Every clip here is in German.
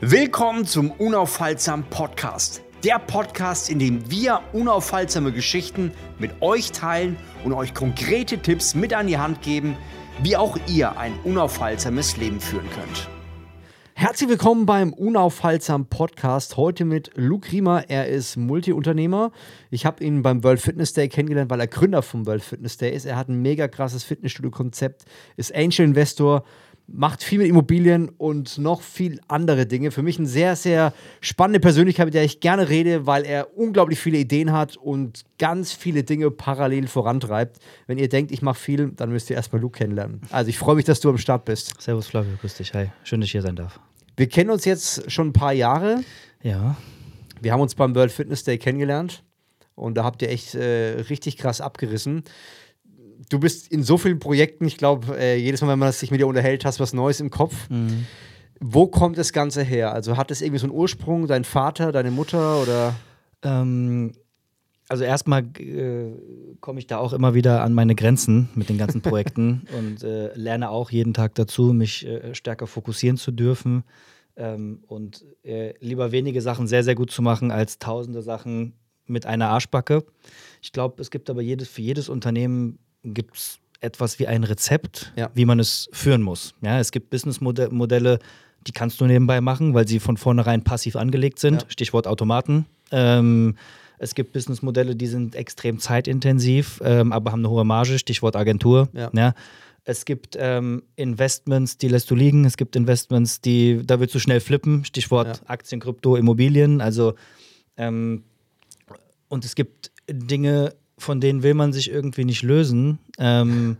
Willkommen zum Unaufhaltsam Podcast. Der Podcast, in dem wir unaufhaltsame Geschichten mit euch teilen und euch konkrete Tipps mit an die Hand geben, wie auch ihr ein unaufhaltsames Leben führen könnt. Herzlich willkommen beim Unaufhaltsam Podcast. Heute mit Luke Riemer. Er ist Multiunternehmer. Ich habe ihn beim World Fitness Day kennengelernt, weil er Gründer vom World Fitness Day ist. Er hat ein mega krasses Fitnessstudio-Konzept, ist Angel Investor macht viel mit Immobilien und noch viel andere Dinge. Für mich eine sehr, sehr spannende Persönlichkeit, mit der ich gerne rede, weil er unglaublich viele Ideen hat und ganz viele Dinge parallel vorantreibt. Wenn ihr denkt, ich mache viel, dann müsst ihr erstmal Luke kennenlernen. Also ich freue mich, dass du am Start bist. Servus Flavio, grüß dich. Hi, schön, dass ich hier sein darf. Wir kennen uns jetzt schon ein paar Jahre. Ja. Wir haben uns beim World Fitness Day kennengelernt und da habt ihr echt äh, richtig krass abgerissen du bist in so vielen Projekten, ich glaube, äh, jedes Mal, wenn man sich mit dir unterhält, hast du was Neues im Kopf. Mhm. Wo kommt das Ganze her? Also hat das irgendwie so einen Ursprung, dein Vater, deine Mutter oder? Ähm, also erstmal äh, komme ich da auch immer wieder an meine Grenzen mit den ganzen Projekten und äh, lerne auch jeden Tag dazu, mich äh, stärker fokussieren zu dürfen ähm, und äh, lieber wenige Sachen sehr, sehr gut zu machen, als tausende Sachen mit einer Arschbacke. Ich glaube, es gibt aber jedes, für jedes Unternehmen gibt es etwas wie ein Rezept, ja. wie man es führen muss. Ja, es gibt Businessmodelle, die kannst du nebenbei machen, weil sie von vornherein passiv angelegt sind. Ja. Stichwort Automaten. Ähm, es gibt Businessmodelle, die sind extrem zeitintensiv, ähm, aber haben eine hohe Marge. Stichwort Agentur. Ja. ja. Es gibt ähm, Investments, die lässt du liegen. Es gibt Investments, die da willst du schnell flippen. Stichwort Aktien, Krypto, Immobilien. Also ähm, und es gibt Dinge, von denen will man sich irgendwie nicht lösen, ähm,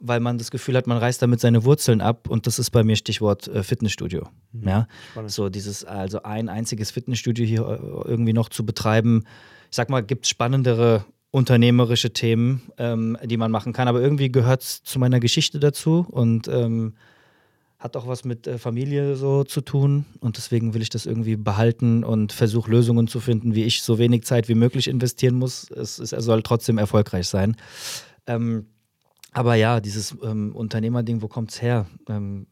weil man das Gefühl hat, man reißt damit seine Wurzeln ab. Und das ist bei mir Stichwort äh, Fitnessstudio. Mhm. Ja? So dieses, also ein einziges Fitnessstudio hier äh, irgendwie noch zu betreiben. Ich sag mal, gibt es spannendere unternehmerische Themen, ähm, die man machen kann. Aber irgendwie gehört es zu meiner Geschichte dazu. Und ähm, hat auch was mit äh, Familie so zu tun und deswegen will ich das irgendwie behalten und versuche Lösungen zu finden, wie ich so wenig Zeit wie möglich investieren muss. Es, es er soll trotzdem erfolgreich sein. Ähm, aber ja, dieses ähm, Unternehmerding, wo kommt es her? Ähm,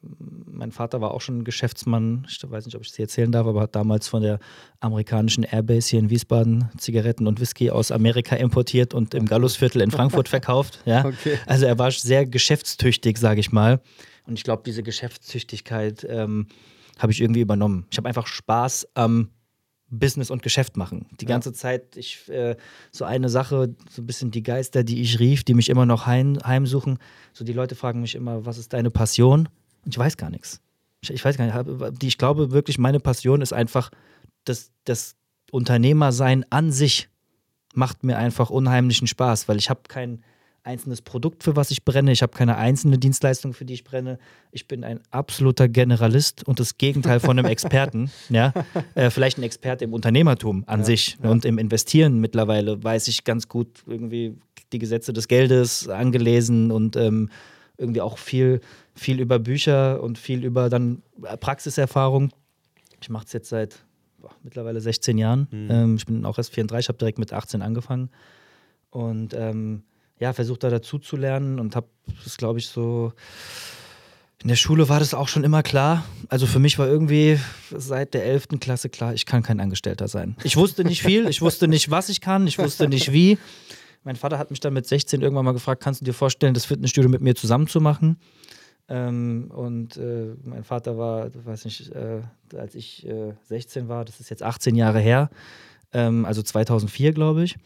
mein Vater war auch schon Geschäftsmann, ich weiß nicht, ob ich es erzählen darf, aber hat damals von der amerikanischen Airbase hier in Wiesbaden Zigaretten und Whisky aus Amerika importiert und im Gallusviertel in Frankfurt verkauft. Ja? Okay. Also er war sehr geschäftstüchtig, sage ich mal. Und ich glaube, diese Geschäftstüchtigkeit ähm, habe ich irgendwie übernommen. Ich habe einfach Spaß am Business und Geschäft machen. Die ganze ja. Zeit, ich, äh, so eine Sache, so ein bisschen die Geister, die ich rief, die mich immer noch heim, heimsuchen. So die Leute fragen mich immer, was ist deine Passion? Und ich weiß gar nichts. Ich, ich weiß gar nicht. Ich glaube wirklich, meine Passion ist einfach das, das Unternehmersein an sich macht mir einfach unheimlichen Spaß, weil ich habe kein einzelnes Produkt, für was ich brenne. Ich habe keine einzelne Dienstleistung, für die ich brenne. Ich bin ein absoluter Generalist und das Gegenteil von einem Experten. ja? Äh, vielleicht ein Experte im Unternehmertum an ja, sich ja. und im Investieren mittlerweile weiß ich ganz gut irgendwie die Gesetze des Geldes angelesen und ähm, irgendwie auch viel, viel über Bücher und viel über dann Praxiserfahrung. Ich mache es jetzt seit boah, mittlerweile 16 Jahren. Mhm. Ähm, ich bin auch erst 34, habe direkt mit 18 angefangen. Und ähm, ja, versucht da dazu zu lernen und habe das, glaube ich, so. In der Schule war das auch schon immer klar. Also für mich war irgendwie seit der 11. Klasse klar, ich kann kein Angestellter sein. Ich wusste nicht viel, ich wusste nicht, was ich kann, ich wusste nicht wie. Mein Vater hat mich dann mit 16 irgendwann mal gefragt, kannst du dir vorstellen, das Fitnessstudio mit mir zusammen zu machen? Ähm, und äh, mein Vater war, weiß nicht, äh, als ich äh, 16 war, das ist jetzt 18 Jahre her, ähm, also 2004, glaube ich.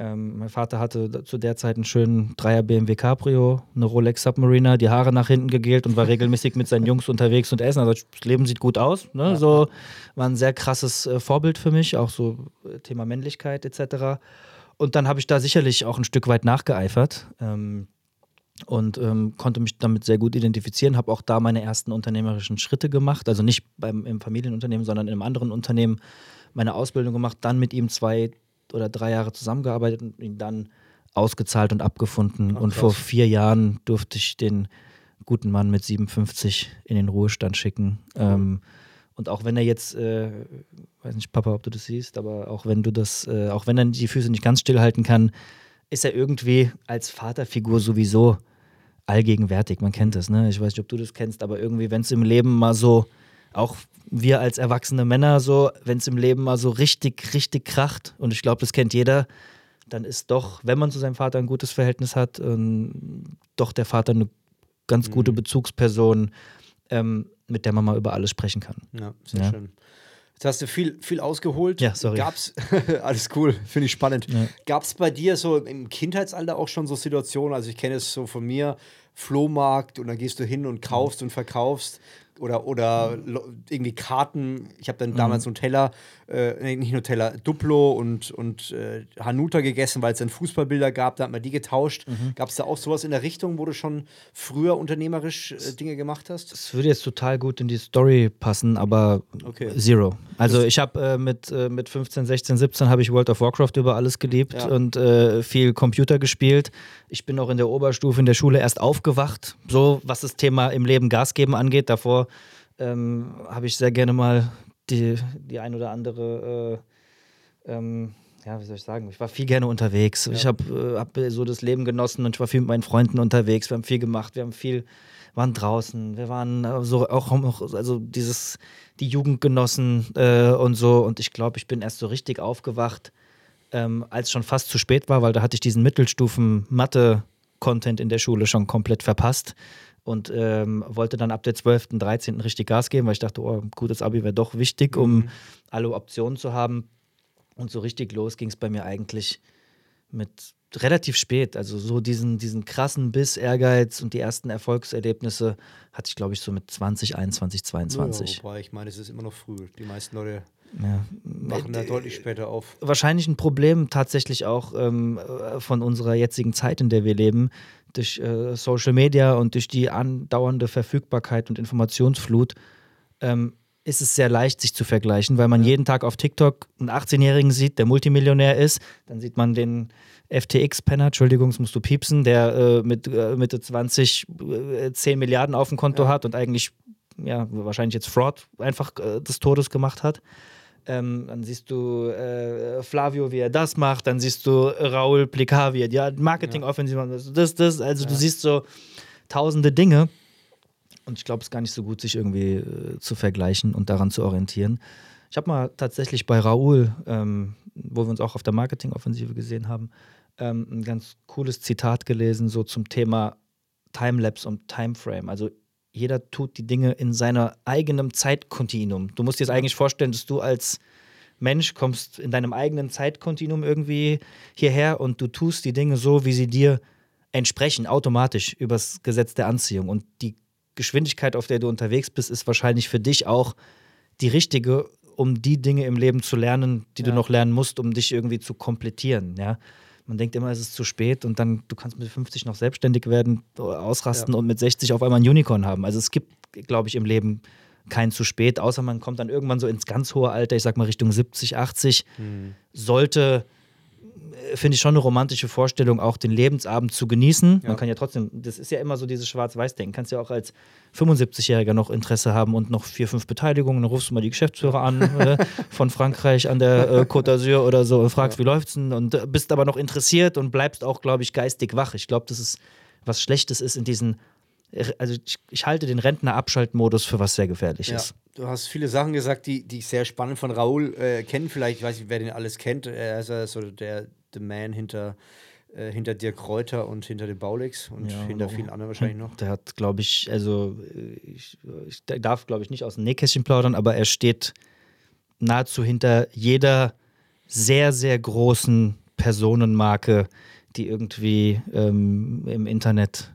Ähm, mein Vater hatte zu der Zeit einen schönen Dreier BMW Cabrio, eine Rolex Submariner, die Haare nach hinten gegelt und war regelmäßig mit seinen Jungs unterwegs und essen. Also das Leben sieht gut aus. Ne? So war ein sehr krasses äh, Vorbild für mich, auch so äh, Thema Männlichkeit etc. Und dann habe ich da sicherlich auch ein Stück weit nachgeeifert. Ähm, und ähm, konnte mich damit sehr gut identifizieren, habe auch da meine ersten unternehmerischen Schritte gemacht, also nicht beim, im Familienunternehmen, sondern in einem anderen Unternehmen meine Ausbildung gemacht, dann mit ihm zwei oder drei Jahre zusammengearbeitet und ihn dann ausgezahlt und abgefunden. Ach, und vor vier Jahren durfte ich den guten Mann mit 57 in den Ruhestand schicken. Mhm. Ähm, und auch wenn er jetzt, äh, weiß nicht, Papa, ob du das siehst, aber auch wenn du das, äh, auch wenn er die Füße nicht ganz stillhalten kann, ist er irgendwie als Vaterfigur sowieso allgegenwärtig. Man kennt das, ne? Ich weiß nicht, ob du das kennst, aber irgendwie, wenn es im Leben mal so auch wir als erwachsene Männer so, wenn es im Leben mal so richtig, richtig kracht, und ich glaube, das kennt jeder, dann ist doch, wenn man zu seinem Vater ein gutes Verhältnis hat, ähm, doch der Vater eine ganz mhm. gute Bezugsperson, ähm, mit der man mal über alles sprechen kann. Ja, sehr ja. schön. Jetzt hast du viel, viel ausgeholt. Ja, sorry. Gab's, alles cool, finde ich spannend. Ja. Gab es bei dir so im Kindheitsalter auch schon so Situationen? Also ich kenne es so von mir, Flohmarkt und dann gehst du hin und kaufst und verkaufst oder, oder irgendwie Karten. Ich habe dann damals mhm. Nutella, äh, nicht Nutella, Duplo und, und äh, Hanuta gegessen, weil es dann Fußballbilder gab, da hat man die getauscht. Mhm. Gab es da auch sowas in der Richtung, wo du schon früher unternehmerisch äh, Dinge gemacht hast? Das würde jetzt total gut in die Story passen, aber okay. zero. Also ich habe äh, mit, äh, mit 15, 16, 17 habe ich World of Warcraft über alles geliebt ja. und äh, viel Computer gespielt. Ich bin auch in der Oberstufe in der Schule erst aufgewacht, so was das Thema im Leben Gas geben angeht. Davor ähm, habe ich sehr gerne mal die, die ein oder andere, äh, ähm, ja, wie soll ich sagen, ich war viel gerne unterwegs. Ja. Ich habe äh, hab so das Leben genossen und ich war viel mit meinen Freunden unterwegs. Wir haben viel gemacht, wir haben viel, waren draußen, wir waren äh, so auch, also dieses, die Jugend genossen äh, und so. Und ich glaube, ich bin erst so richtig aufgewacht, ähm, als schon fast zu spät war, weil da hatte ich diesen Mittelstufen-Mathe-Content in der Schule schon komplett verpasst und ähm, wollte dann ab der 12., 13. richtig Gas geben, weil ich dachte, oh, gutes Abi wäre doch wichtig, um mhm. alle Optionen zu haben. Und so richtig los ging es bei mir eigentlich mit relativ spät. Also so diesen, diesen krassen Biss, Ehrgeiz und die ersten Erfolgserlebnisse hatte ich, glaube ich, so mit 20, 21, 22. Ja, wobei ich meine, es ist immer noch früh. Die meisten Leute ja. machen da deutlich später auf. Wahrscheinlich ein Problem tatsächlich auch ähm, von unserer jetzigen Zeit, in der wir leben, durch äh, Social Media und durch die andauernde Verfügbarkeit und Informationsflut. Ähm, ist es sehr leicht, sich zu vergleichen, weil man ja. jeden Tag auf TikTok einen 18-Jährigen sieht, der Multimillionär ist. Dann sieht man den FTX-Penner, Entschuldigung, das musst du piepsen, der äh, mit äh, Mitte 20 äh, 10 Milliarden auf dem Konto ja. hat und eigentlich, ja, wahrscheinlich jetzt Fraud einfach äh, des Todes gemacht hat. Ähm, dann siehst du äh, Flavio, wie er das macht, dann siehst du Raul Plicard, wie er die Marketing-Offensive macht, das, das, also ja. du siehst so tausende Dinge und ich glaube, es ist gar nicht so gut, sich irgendwie äh, zu vergleichen und daran zu orientieren. Ich habe mal tatsächlich bei Raoul, ähm, wo wir uns auch auf der Marketing-Offensive gesehen haben, ähm, ein ganz cooles Zitat gelesen, so zum Thema Timelapse und Timeframe. Also jeder tut die Dinge in seiner eigenen Zeitkontinuum. Du musst dir jetzt eigentlich vorstellen, dass du als Mensch kommst in deinem eigenen Zeitkontinuum irgendwie hierher und du tust die Dinge so, wie sie dir entsprechen, automatisch übers Gesetz der Anziehung. Und die Geschwindigkeit, auf der du unterwegs bist, ist wahrscheinlich für dich auch die richtige, um die Dinge im Leben zu lernen, die ja. du noch lernen musst, um dich irgendwie zu komplettieren. Ja? Man denkt immer, es ist zu spät und dann, du kannst mit 50 noch selbstständig werden, ausrasten ja. und mit 60 auf einmal ein Unicorn haben. Also es gibt, glaube ich, im Leben kein zu spät, außer man kommt dann irgendwann so ins ganz hohe Alter, ich sag mal Richtung 70, 80, hm. sollte finde ich schon eine romantische Vorstellung, auch den Lebensabend zu genießen. Ja. Man kann ja trotzdem, das ist ja immer so dieses Schwarz-Weiß-Denken. Kannst ja auch als 75-Jähriger noch Interesse haben und noch vier, fünf Beteiligungen. Dann rufst du mal die Geschäftsführer an äh, von Frankreich an der äh, Côte d'Azur oder so und fragst, ja. wie läuft's denn? Und äh, bist aber noch interessiert und bleibst auch, glaube ich, geistig wach. Ich glaube, das ist was Schlechtes ist in diesen also ich, ich, halte den Rentner-Abschaltmodus für was sehr gefährliches. Ja, du hast viele Sachen gesagt, die, die ich sehr spannend von Raoul äh, kennen. Vielleicht, ich weiß nicht, wer den alles kennt. Er ist ja so der The Man hinter, äh, hinter Dirk Reuter und hinter den Baulix und ja, hinter vielen anderen wahrscheinlich noch. Der hat, glaube ich, also ich, ich darf, glaube ich, nicht aus dem Nähkästchen plaudern, aber er steht nahezu hinter jeder sehr, sehr großen Personenmarke, die irgendwie ähm, im Internet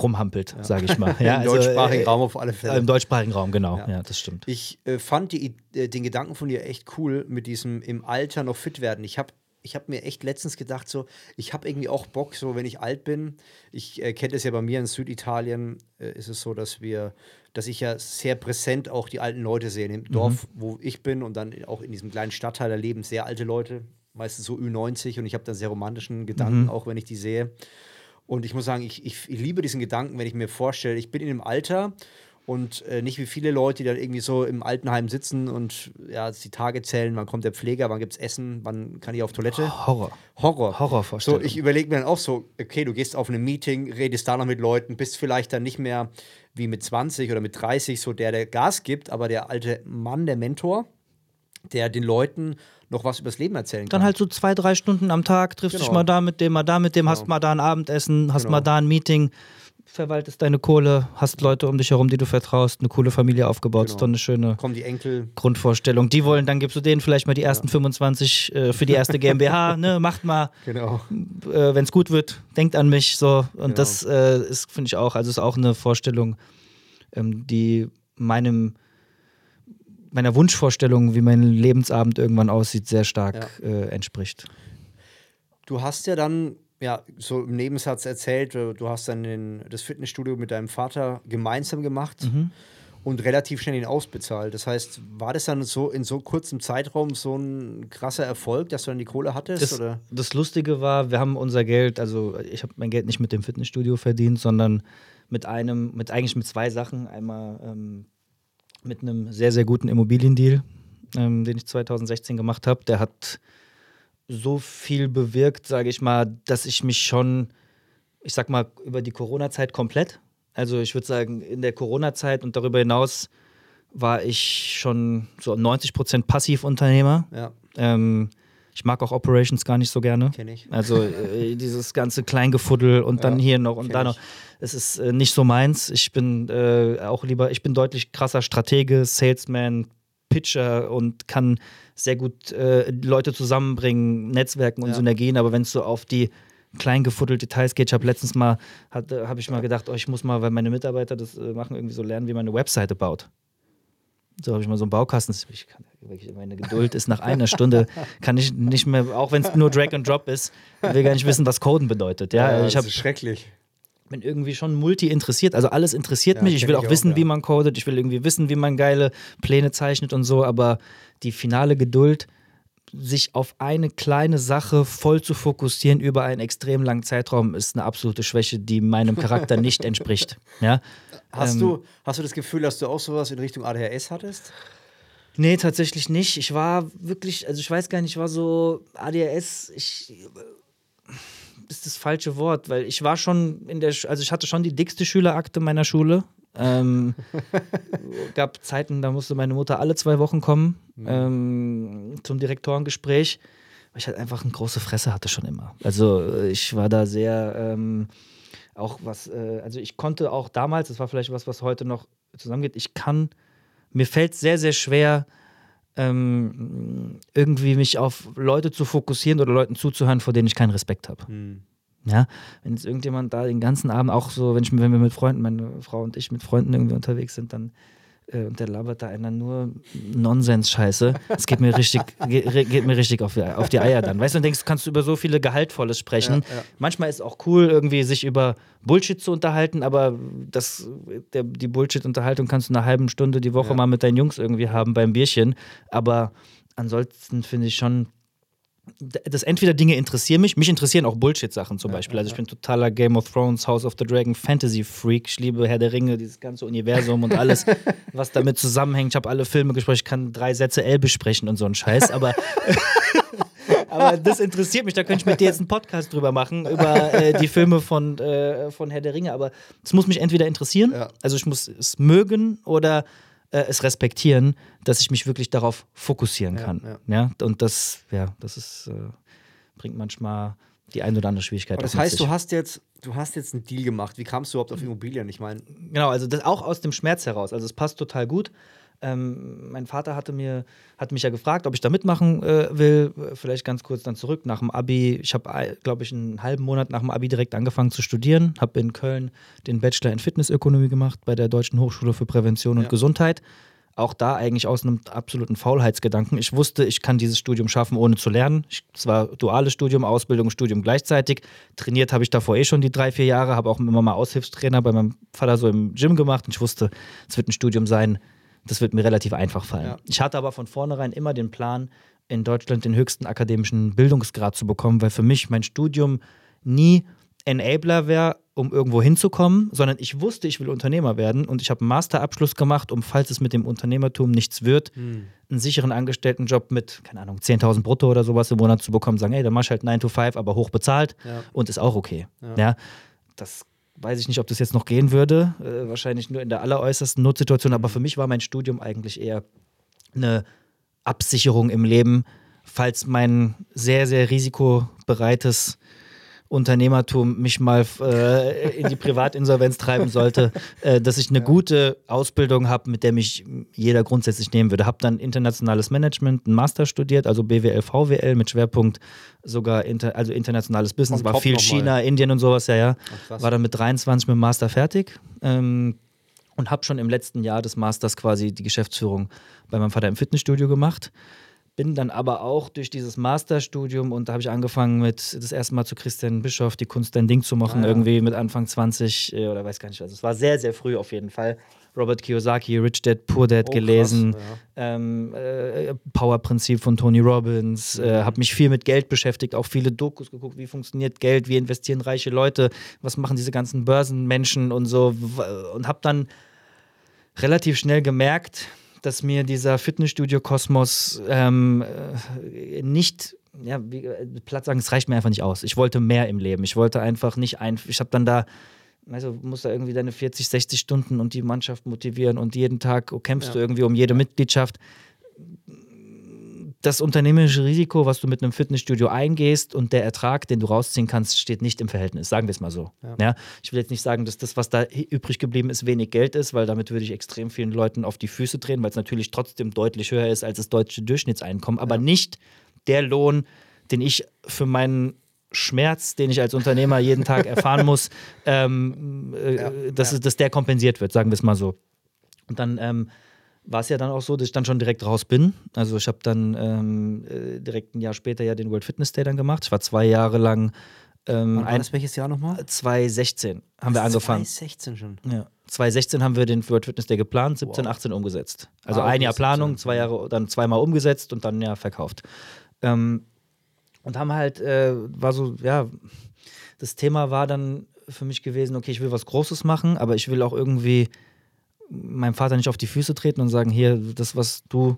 rumhampelt, ja. sage ich mal. Ja, Im also, deutschsprachigen äh, Raum auf alle Fälle. Im deutschsprachigen Raum, genau. Ja, ja das stimmt. Ich äh, fand die, äh, den Gedanken von dir echt cool mit diesem im Alter noch fit werden. Ich habe ich habe mir echt letztens gedacht, so, ich habe irgendwie auch Bock, so wenn ich alt bin. Ich äh, kenne das ja bei mir in Süditalien, äh, ist es so, dass wir, dass ich ja sehr präsent auch die alten Leute sehe. Im mhm. Dorf, wo ich bin und dann auch in diesem kleinen Stadtteil, da leben sehr alte Leute, meistens so Ü90 und ich habe dann sehr romantischen Gedanken, mhm. auch wenn ich die sehe. Und ich muss sagen, ich, ich, ich liebe diesen Gedanken, wenn ich mir vorstelle, ich bin in einem Alter und äh, nicht wie viele Leute, die dann irgendwie so im Altenheim sitzen und ja, die Tage zählen, wann kommt der Pfleger, wann gibt es Essen, wann kann ich auf Toilette. Horror. Horror. Horrorvorstellung. So, ich überlege mir dann auch so, okay, du gehst auf ein Meeting, redest da noch mit Leuten, bist vielleicht dann nicht mehr wie mit 20 oder mit 30 so der, der Gas gibt, aber der alte Mann, der Mentor, der den Leuten noch was übers Leben erzählen kann. Dann halt so zwei, drei Stunden am Tag, triffst Genau. dich mal da mit dem, mal da mit dem, hast Genau. mal da ein Abendessen, hast Genau. mal da ein Meeting, verwaltest deine Kohle, hast Leute um dich herum, die du vertraust, eine coole Familie aufgebaut, ist Genau. doch eine schöne Kommen die Enkel. Grundvorstellung. Die wollen, dann gibst du denen vielleicht mal die ersten 25 äh, für die erste GmbH, ne, macht mal, Genau. äh, wenn es gut wird, denkt an mich, so. Und Genau. das äh, ist, finde ich auch, also ist auch eine Vorstellung, ähm, die meinem meiner Wunschvorstellung, wie mein Lebensabend irgendwann aussieht, sehr stark äh, entspricht. Du hast ja dann, ja, so im Nebensatz erzählt, äh, du hast dann den, das Fitnessstudio mit deinem Vater gemeinsam gemacht und relativ schnell ihn ausbezahlt. Das heißt, war das dann so in so kurzem Zeitraum so ein krasser Erfolg, dass du dann die Kohle hattest? Das, oder? das Lustige war, wir haben unser Geld, also ich habe mein Geld nicht mit dem Fitnessstudio verdient, sondern mit einem, mit eigentlich mit zwei Sachen. Einmal ähm, mit einem sehr, sehr guten Immobiliendeal, ähm, den ich 2016 gemacht habe. Der hat so viel bewirkt, sage ich mal, dass ich mich schon, ich sag mal, über die Corona-Zeit komplett, also ich würde sagen, in der Corona-Zeit und darüber hinaus war ich schon so 90 Prozent Passivunternehmer. Ja, Ähm, ich mag auch Operations gar nicht so gerne. kenne ich. Also äh, dieses ganze Kleingefuddel und dann Ja, hier noch und kenn da noch. Es ist äh, nicht so meins. Ich bin äh, auch lieber, ich bin deutlich krasser Stratege, Salesman, Pitcher und kann sehr gut äh, Leute zusammenbringen, Netzwerken und Ja. Synergien. Aber wenn es so auf die kleingefuddelt Details geht, ich habe letztens mal, habe ich mal gedacht, oh, ich muss mal, weil meine Mitarbeiter das äh, machen, irgendwie so lernen, wie man eine Webseite baut. So habe ich mal so einen Baukasten. Ich kann, wirklich, meine Geduld ist nach einer Stunde, kann ich nicht mehr, auch wenn es nur Drag and Drop ist, will gar nicht wissen, was Coden bedeutet. Ja, ich das hab, ist schrecklich. bin irgendwie schon multi interessiert. Also alles interessiert Ja, mich. Ich will ich auch auch, wissen, ja. wie man codet. Ich will irgendwie wissen, wie man geile Pläne zeichnet und so. Aber die finale Geduld, sich auf eine kleine Sache voll zu fokussieren über einen extrem langen Zeitraum, ist eine absolute Schwäche, die meinem Charakter nicht entspricht. Ja. Hast, Ähm, du, hast du das Gefühl, dass du auch sowas in Richtung ADHS hattest? Nee, tatsächlich nicht. Ich war wirklich, also ich weiß gar nicht, ich war so ADHS, ich ist das falsche Wort, weil ich war schon in der, also ich hatte schon die dickste Schülerakte meiner Schule. Ähm, gab Zeiten, da musste meine Mutter alle zwei Wochen kommen ähm, zum Direktorengespräch, weil ich halt einfach eine große Fresse hatte schon immer. Also äh, ich war da sehr ähm, auch was, äh, also ich konnte auch damals, das war vielleicht was, was heute noch zusammengeht, ich kann, mir fällt sehr, sehr schwer, ähm, irgendwie mich auf Leute zu fokussieren oder Leuten zuzuhören, vor denen ich keinen Respekt habe. Ja, wenn jetzt irgendjemand da den ganzen Abend auch so, wenn, ich, wenn wir mit Freunden, meine Frau und ich mit Freunden irgendwie unterwegs sind, dann äh, und der labert da einer nur Nonsens-Scheiße. Das geht mir richtig, geht, geht mir richtig auf die, auf die Eier dann. Weißt du, dann denkst kannst du über so viele Gehaltvolles sprechen. Ja, ja. Manchmal ist es auch cool, irgendwie sich über Bullshit zu unterhalten, aber das, der, die Bullshit-Unterhaltung kannst du eine halbe Stunde die Woche Ja. mal mit deinen Jungs irgendwie haben beim Bierchen. Aber ansonsten finde ich schon, dass entweder Dinge interessieren mich, mich interessieren auch Bullshit-Sachen zum Beispiel. Also ich bin totaler Game of Thrones, House of the Dragon, Fantasy-Freak. Ich liebe Herr der Ringe, dieses ganze Universum und alles, was damit zusammenhängt. Ich habe alle Filme gesprochen, ich kann drei Sätze L besprechen und so einen Scheiß, aber. Aber das interessiert mich, da könnte ich mit dir jetzt einen Podcast drüber machen, über äh, die Filme von, äh, von Herr der Ringe. Aber es muss mich entweder interessieren, Ja. also ich muss es mögen oder äh, es respektieren, dass ich mich wirklich darauf fokussieren kann. ja. Ja, und das, ja, das ist, äh, bringt manchmal die ein oder andere Schwierigkeit. Aber das heißt, du hast jetzt, du hast jetzt einen Deal gemacht. Wie kamst du überhaupt auf Immobilien? Ich meine, Genau, also das auch aus dem Schmerz heraus. Also es passt total gut. Ähm, mein Vater hatte mir, hat mich ja gefragt, ob ich da mitmachen äh, will. Äh, Vielleicht ganz kurz dann zurück nach dem Abi. Ich habe, glaube ich, einen halben Monat nach dem Abi direkt angefangen zu studieren. Habe in Köln den Bachelor in Fitnessökonomie gemacht bei der Deutschen Hochschule für Prävention und Ja. Gesundheit. Auch da eigentlich aus einem absoluten Faulheitsgedanken. Ich wusste, ich kann dieses Studium schaffen, ohne zu lernen. Es war duales Studium, Ausbildung, Studium gleichzeitig. Trainiert habe ich davor eh schon die drei, vier Jahre, habe auch immer mal Aushilfstrainer bei meinem Vater so im Gym gemacht. Und ich wusste, es wird ein Studium sein, das wird mir relativ einfach fallen. Ja. Ich hatte aber von vornherein immer den Plan, in Deutschland den höchsten akademischen Bildungsgrad zu bekommen, weil für mich mein Studium nie Enabler wäre, um irgendwo hinzukommen, sondern ich wusste, ich will Unternehmer werden und ich habe einen Masterabschluss gemacht, um, falls es mit dem Unternehmertum nichts wird, Hm. einen sicheren Angestelltenjob mit, keine Ahnung, 10.000 brutto oder sowas im Monat zu bekommen, sagen, hey, dann mach ich halt 9 to 5, aber hoch bezahlt Ja. und ist auch okay. Ja. Ja. Das weiß ich nicht, ob das jetzt noch gehen würde, äh, wahrscheinlich nur in der alleräußersten Notsituation, aber für mich war mein Studium eigentlich eher eine Absicherung im Leben, falls mein sehr, sehr risikobereites Unternehmertum mich mal äh, in die Privatinsolvenz treiben sollte, äh, dass ich eine gute Ausbildung habe, mit der mich jeder grundsätzlich nehmen würde. Habe dann internationales Management, einen Master studiert, also BWL, VWL mit Schwerpunkt sogar inter, also internationales Business, On war top viel. China, Indien und sowas, ja, ja. Ach. War dann mit 23 mit dem Master fertig. Ähm, und habe schon im letzten Jahr des Masters quasi die Geschäftsführung bei meinem Vater im Fitnessstudio gemacht. Bin dann aber auch durch dieses Masterstudium und da habe ich angefangen mit das erste Mal zu Christian Bischoff die Kunst dein Ding zu machen, Ah, ja. irgendwie mit Anfang 20 äh, oder weiß gar nicht. Also es war sehr, sehr früh auf jeden Fall. Robert Kiyosaki, Rich Dad, Poor Dad Oh, gelesen, krass, ähm, äh, Power-Prinzip von Tony Robbins, äh, Mhm. habe mich viel mit Geld beschäftigt, auch viele Dokus geguckt, wie funktioniert Geld, wie investieren reiche Leute, was machen diese ganzen Börsenmenschen und so und habe dann relativ schnell gemerkt, dass mir dieser Fitnessstudio-Kosmos ähm, äh, nicht, ja, wie, platt sagen, es reicht mir einfach nicht aus. Ich wollte mehr im Leben. Ich wollte einfach nicht ein, ich habe dann da, also musst da irgendwie deine 40, 60 Stunden und die Mannschaft motivieren und jeden Tag kämpfst Ja. du irgendwie um jede Mitgliedschaft. Das unternehmerische Risiko, was du mit einem Fitnessstudio eingehst und der Ertrag, den du rausziehen kannst, steht nicht im Verhältnis. Sagen wir es mal so. Ja. Ja. Ich will jetzt nicht sagen, dass das, was da übrig geblieben ist, wenig Geld ist, weil damit würde ich extrem vielen Leuten auf die Füße drehen, weil es natürlich trotzdem deutlich höher ist als das deutsche Durchschnittseinkommen, aber nicht der Lohn, den ich für meinen Schmerz, den ich als Unternehmer jeden Tag erfahren muss, ähm, äh, Ja, dass, ja. dass der kompensiert wird, sagen wir es mal so. Und dann ähm, war es ja dann auch so, dass ich dann schon direkt raus bin. Also ich habe dann ähm, äh, direkt ein Jahr später ja den World Fitness Day dann gemacht. Ich war zwei Jahre lang, ähm, Wann war das welches Jahr nochmal? 2016 haben wir angefangen. 2016 schon. Ja. 2016 haben wir den World Fitness Day geplant, 17, Wow. 18 umgesetzt. Also Ah, ein Jahr Planung, zwei Jahre, dann zweimal umgesetzt und dann ja verkauft. Ähm, und haben halt, äh, war so, ja, das Thema war dann für mich gewesen, okay, ich will was Großes machen, aber ich will auch irgendwie meinem Vater nicht auf die Füße treten und sagen, hier, das, was du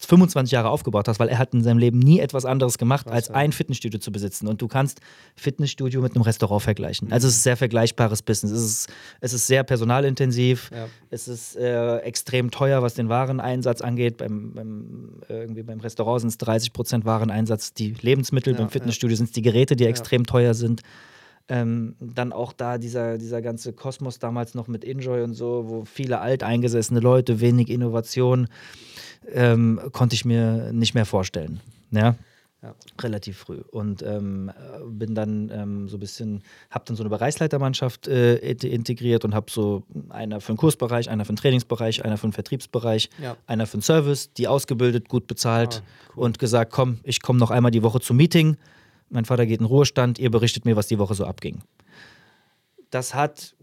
25 Jahre aufgebaut hast, weil er hat in seinem Leben nie etwas anderes gemacht, Krass, als ja. ein Fitnessstudio zu besitzen. Und du kannst Fitnessstudio mit einem Restaurant vergleichen. Also es ist ein sehr vergleichbares Business. Es ist, es ist sehr personalintensiv. Ja. Es ist äh, extrem teuer, was den Wareneinsatz angeht. Beim, beim, äh, irgendwie beim Restaurant sind es 30 Prozent Wareneinsatz, die Lebensmittel. Ja, beim. Fitnessstudio sind es die Geräte, die extrem teuer sind. Ähm, dann auch da dieser, dieser ganze Kosmos damals noch mit Enjoy und so, wo viele alteingesessene Leute, wenig Innovation, ähm, konnte ich mir nicht mehr vorstellen. Ja? Ja. Relativ früh. Und ähm, äh, bin dann ähm, so ein bisschen, habe dann so eine Bereichsleitermannschaft äh, int- integriert und habe so einer für den Kursbereich, einer für den Trainingsbereich, einer für den Vertriebsbereich, Ja. einer für den Service, die ausgebildet, gut bezahlt Ah, cool. und gesagt, komm, ich komme noch einmal die Woche zum Meeting. Mein Vater geht in Ruhestand, ihr berichtet mir, was die Woche so abging. Das hat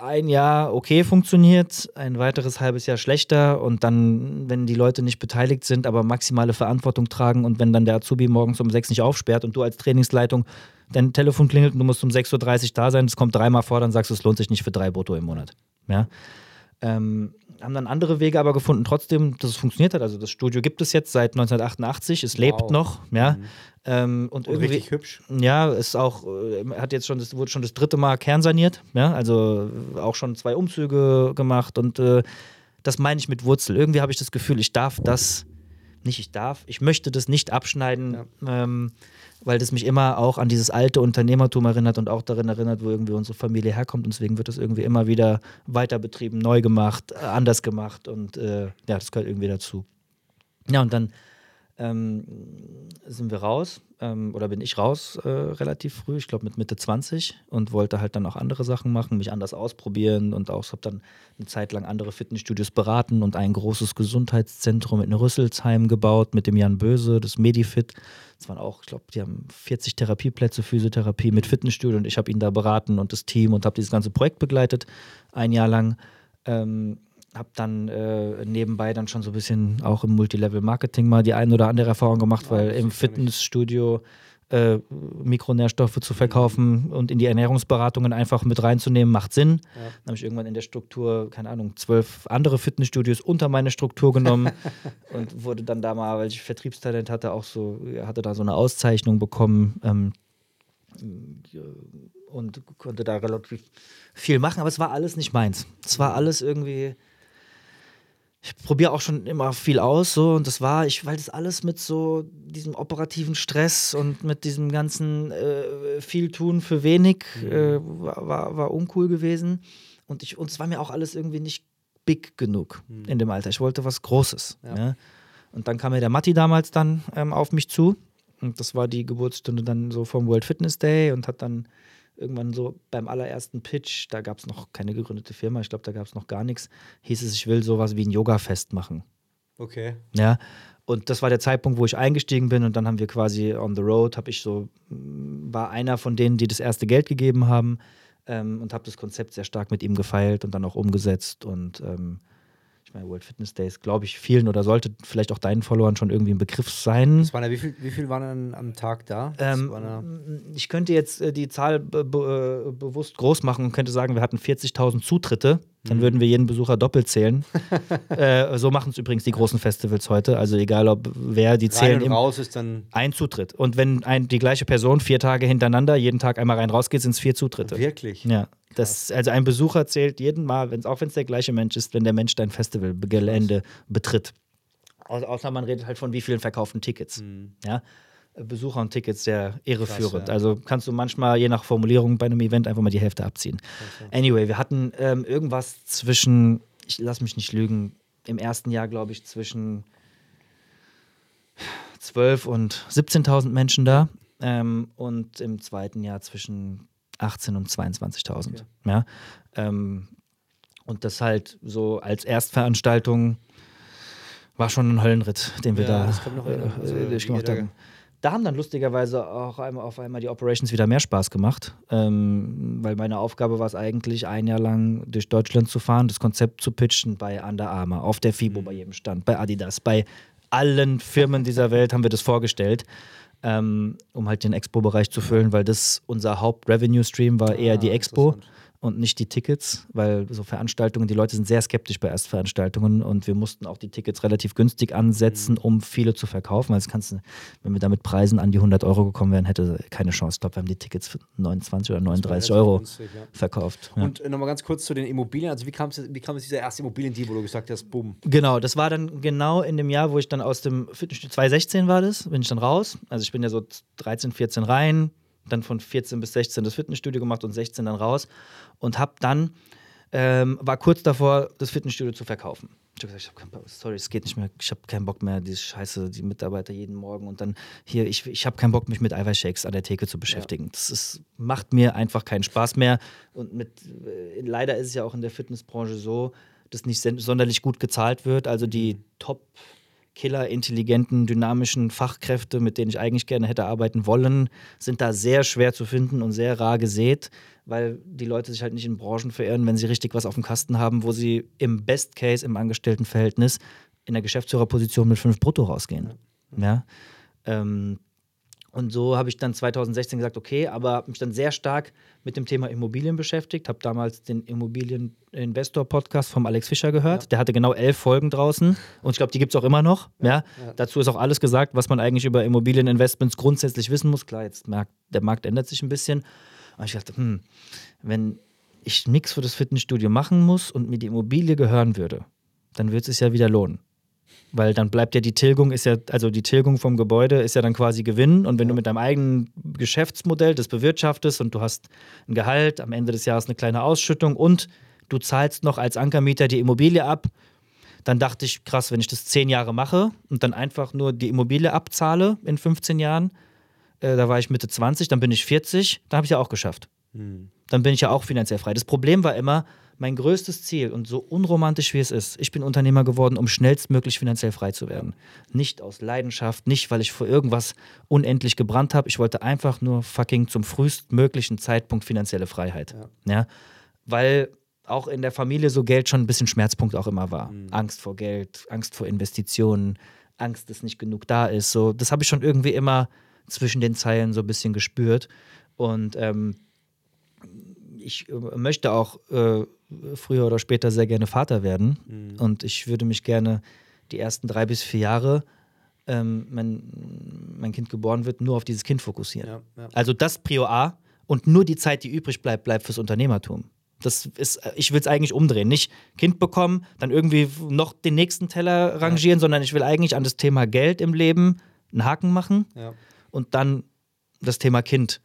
ein Jahr okay funktioniert, ein weiteres halbes Jahr schlechter und dann, wenn die Leute nicht beteiligt sind, aber maximale Verantwortung tragen und wenn dann der Azubi morgens um sechs nicht aufsperrt und du als Trainingsleitung dein Telefon klingelt und du musst um 6.30 Uhr da sein, es kommt dreimal vor, dann sagst du, es lohnt sich nicht für drei Brutto im Monat. Ja? Ähm, haben dann andere Wege aber gefunden, trotzdem, dass es funktioniert hat. Also das Studio gibt es jetzt seit 1988, es lebt Wow. noch, ja. Mhm. Ähm, und Und irgendwie, richtig hübsch. ja, ist auch, äh, hat jetzt schon, das wurde schon das dritte Mal kernsaniert, ja, also auch schon zwei Umzüge gemacht und äh, das meine ich mit Wurzel. Irgendwie habe ich das Gefühl, ich darf das, nicht ich darf, ich möchte das nicht abschneiden, ähm, weil das mich immer auch an dieses alte Unternehmertum erinnert und auch darin erinnert, wo irgendwie unsere Familie herkommt und deswegen wird das irgendwie immer wieder weiter betrieben, neu gemacht, äh, anders gemacht und äh, ja, das gehört irgendwie dazu. Ja, und dann ähm, sind wir raus ähm, oder bin ich raus äh, relativ früh, ich glaube mit Mitte 20 und wollte halt dann auch andere Sachen machen, mich anders ausprobieren und auch habe dann eine Zeit lang andere Fitnessstudios beraten und ein großes Gesundheitszentrum in Rüsselsheim gebaut mit dem Jan Böse, das Medifit. Das waren auch, ich glaube, die haben 40 Therapieplätze, Physiotherapie mit Fitnessstudio und ich habe ihn da beraten und das Team und habe dieses ganze Projekt begleitet, ein Jahr lang. Ähm, habe dann äh, nebenbei dann schon so ein bisschen auch im Multilevel-Marketing mal die ein oder andere Erfahrung gemacht, weil im. Fitnessstudio äh, Mikronährstoffe zu verkaufen und in die Ernährungsberatungen einfach mit reinzunehmen, macht Sinn. Ja. Dann habe ich irgendwann in der Struktur, keine Ahnung, zwölf andere Fitnessstudios unter meine Struktur genommen und wurde dann da mal, weil ich Vertriebstalent hatte, auch so, hatte da so eine Auszeichnung bekommen. Ähm, und konnte da relativ viel machen, aber es war alles nicht meins. Es war alles irgendwie ich probiere auch schon immer viel aus, so und das war, ich, weil das alles mit so diesem operativen Stress und mit diesem ganzen äh, viel tun für wenig mhm. äh, war, war uncool gewesen. Und ich, und es war mir auch alles irgendwie nicht big genug mhm. in dem Alter. Ich wollte was Großes. Ja. Ja? Und dann kam ja der Matti damals dann ähm, auf mich zu. Und das war die Geburtsstunde dann so vom World Fitness Day und hat dann irgendwann so beim allerersten Pitch, da gab es noch keine gegründete Firma, ich glaube, da gab es noch gar nichts, hieß es, ich will sowas wie ein Yoga-Fest machen. Okay. Ja. Und das war der Zeitpunkt, wo ich eingestiegen bin und dann haben wir quasi on the road, habe ich so, war einer von denen, die das erste Geld gegeben haben ähm, und habe das Konzept sehr stark mit ihm gefeilt und dann auch umgesetzt und ähm, meine, World Fitness Days, glaube ich, vielen oder sollte vielleicht auch deinen Followern schon irgendwie ein Begriff sein. Das waren ja, wie viel, wie viel waren am Tag da? Ähm, ich könnte jetzt äh, die Zahl be be äh, bewusst groß machen und könnte sagen, wir hatten 40.000 Zutritte. Dann mhm. würden wir jeden Besucher doppelt zählen. äh, so machen es übrigens die großen Festivals heute. Also egal, ob wer, die zählen. Rein raus ist dann. Ein Zutritt. Und wenn ein, die gleiche Person vier Tage hintereinander jeden Tag einmal rein raus geht, sind es vier Zutritte. Wirklich? Ja. Das, also ein Besucher zählt jeden Mal, wenn's, auch wenn es der gleiche Mensch ist, wenn der Mensch dein Festivalgelände betritt. Au außer man redet halt von wie vielen verkauften Tickets. Mhm. Ja? Besucher und Tickets sehr irreführend. Ja. Also kannst du manchmal je nach Formulierung bei einem Event einfach mal die Hälfte abziehen. Okay. Anyway, wir hatten ähm, irgendwas zwischen, ich lass mich nicht lügen, im ersten Jahr glaube ich zwischen 12 und 17.000 Menschen da ähm, und im zweiten Jahr zwischen 18 und 22.000. Okay. Ja? Ähm, und das halt so als Erstveranstaltung war schon ein Höllenritt, den wir ja, da noch, äh, also durchgemacht haben. Da haben dann lustigerweise auch einmal auf einmal die Operations wieder mehr Spaß gemacht, ähm, weil meine Aufgabe war es eigentlich, ein Jahr lang durch Deutschland zu fahren, das Konzept zu pitchen bei Under Armour, auf der FIBO mhm. bei jedem Stand, bei Adidas, bei allen Firmen dieser Welt haben wir das vorgestellt ähm, um halt den Expo-Bereich zu füllen, weil das unser Haupt-Revenue-Stream war eher ah, die Expo und nicht die Tickets, weil so Veranstaltungen, die Leute sind sehr skeptisch bei Erstveranstaltungen und wir mussten auch die Tickets relativ günstig ansetzen, mhm. um viele zu verkaufen. Also kannst du, wenn wir da mit Preisen an die 100 Euro gekommen wären, hätte keine Chance. Ich glaube, wir haben die Tickets für 29 oder 39 Euro günstig, ja. verkauft. Ja. Und äh, nochmal ganz kurz zu den Immobilien. Also wie kam es wie kam es dieser erste Immobiliendeal, wo du gesagt hast, bumm? Genau, das war dann genau in dem Jahr, wo ich dann aus dem Fitnessstudio 2016 war das, bin ich dann raus. Also ich bin ja so 13, 14 rein, dann von 14 bis 16 das Fitnessstudio gemacht und 16 dann raus und habe dann, ähm, war kurz davor, das Fitnessstudio zu verkaufen. Ich habe gesagt, ich hab keinen sorry, es geht nicht mehr, ich habe keinen Bock mehr, diese Scheiße, die Mitarbeiter jeden Morgen und dann hier, ich, ich habe keinen Bock, mich mit Eiweißshakes an der Theke zu beschäftigen. Ja. Das ist, macht mir einfach keinen Spaß mehr und mit, äh, leider ist es ja auch in der Fitnessbranche so, dass nicht sonderlich gut gezahlt wird, also die Top- Killer, intelligenten, dynamischen Fachkräfte, mit denen ich eigentlich gerne hätte arbeiten wollen, sind da sehr schwer zu finden und sehr rar gesät, weil die Leute sich halt nicht in Branchen verirren, wenn sie richtig was auf dem Kasten haben, wo sie im Best Case im Angestelltenverhältnis in der Geschäftsführerposition mit fünf Brutto rausgehen. Ja. Ähm, und so habe ich dann 2016 gesagt, okay, aber habe mich dann sehr stark mit dem Thema Immobilien beschäftigt. Habe damals den Immobilien-Investor-Podcast vom Alex Fischer gehört. Ja. Der hatte genau elf Folgen draußen und ich glaube, die gibt es auch immer noch. Ja, ja. Dazu ist auch alles gesagt, was man eigentlich über Immobilieninvestments grundsätzlich wissen muss. Klar, jetzt merkt, der Markt ändert sich ein bisschen. Und ich dachte, hm, wenn ich nichts für das Fitnessstudio machen muss und mir die Immobilie gehören würde, dann wird es sich ja wieder lohnen. Weil dann bleibt ja die Tilgung, ist ja, also die Tilgung vom Gebäude ist ja dann quasi Gewinn. Und wenn ja. du mit deinem eigenen Geschäftsmodell das bewirtschaftest und du hast ein Gehalt, am Ende des Jahres eine kleine Ausschüttung und du zahlst noch als Ankermieter die Immobilie ab, dann dachte ich, krass, wenn ich das zehn Jahre mache und dann einfach nur die Immobilie abzahle in 15 Jahren, äh, da war ich Mitte 20, dann bin ich 40, dann habe ich ja auch geschafft. Hm. Dann bin ich ja auch finanziell frei. Das Problem war immer, mein größtes Ziel und so unromantisch wie es ist, ich bin Unternehmer geworden, um schnellstmöglich finanziell frei zu werden. Nicht aus Leidenschaft, nicht weil ich vor irgendwas unendlich gebrannt habe. Ich wollte einfach nur fucking zum frühestmöglichen Zeitpunkt finanzielle Freiheit. Ja. ja? Weil auch in der Familie so Geld schon ein bisschen Schmerzpunkt auch immer war. Mhm. Angst vor Geld, Angst vor Investitionen, Angst, dass nicht genug da ist. So, das habe ich schon irgendwie immer zwischen den Zeilen so ein bisschen gespürt. Und ähm, ich äh, möchte auch äh, früher oder später sehr gerne Vater werden. Mhm. Und ich würde mich gerne die ersten drei bis vier Jahre, ähm, wenn mein Kind geboren wird, nur auf dieses Kind fokussieren. Ja, ja. Also das Prio A und nur die Zeit, die übrig bleibt, bleibt fürs Unternehmertum. Das ist, ich will es eigentlich umdrehen. Nicht Kind bekommen, dann irgendwie noch den nächsten Teller rangieren, ja. sondern ich will eigentlich an das Thema Geld im Leben einen Haken machen und dann das Thema Kind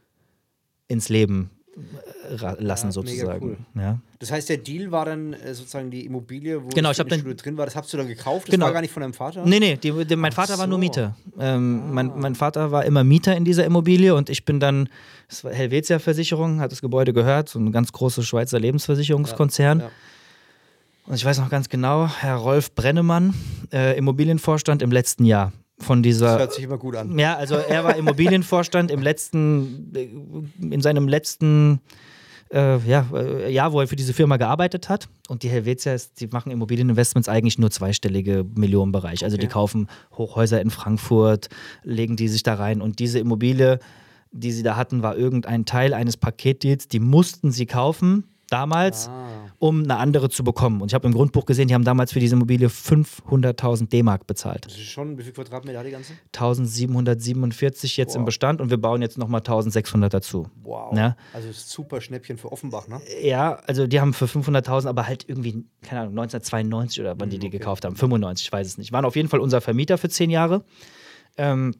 ins Leben lassen, ja, sozusagen. Cool. Ja. Das heißt, der Deal war dann äh, sozusagen die Immobilie, wo genau, ich dann, drin war, das hast du dann gekauft? Das genau. war gar nicht von deinem Vater? Nee, nee, die, die, mein Ach Vater so. war nur Mieter. Ähm, ah. mein, mein, Vater war immer Mieter in dieser Immobilie und ich bin dann, das war Helvetia Versicherung, hat das Gebäude gehört, so ein ganz großer Schweizer Lebensversicherungskonzern. Ja, und ich weiß noch ganz genau, Herr Rolf Brennemann, äh, Immobilienvorstand im letzten Jahr von dieser. Das hört sich immer gut an. Ja, also er war Immobilienvorstand im letzten, äh, in seinem letzten äh, ja, äh, Jahr, wo er für diese Firma gearbeitet hat. Und die Helvetia ist, die machen Immobilieninvestments eigentlich nur zweistellige Millionenbereich. Also okay. die kaufen Hochhäuser in Frankfurt, legen die sich da rein. Und diese Immobilie, die sie da hatten, war irgendein Teil eines Paketdeals. Die mussten sie kaufen damals, ah. um eine andere zu bekommen. Und ich habe im Grundbuch gesehen, die haben damals für diese Immobilie 500.000 D-Mark bezahlt. Das ist schon, wie viel Quadratmeter hat die ganze? 1747 jetzt wow. im Bestand und wir bauen jetzt nochmal 1600 dazu. Wow. Ja? Also super Schnäppchen für Offenbach, ne? Ja, also die haben für 500.000, aber halt irgendwie, keine Ahnung, 1992 oder wann mhm, die die okay. gekauft haben, 95, ich weiß es nicht. Waren auf jeden Fall unser Vermieter für zehn Jahre. Ähm,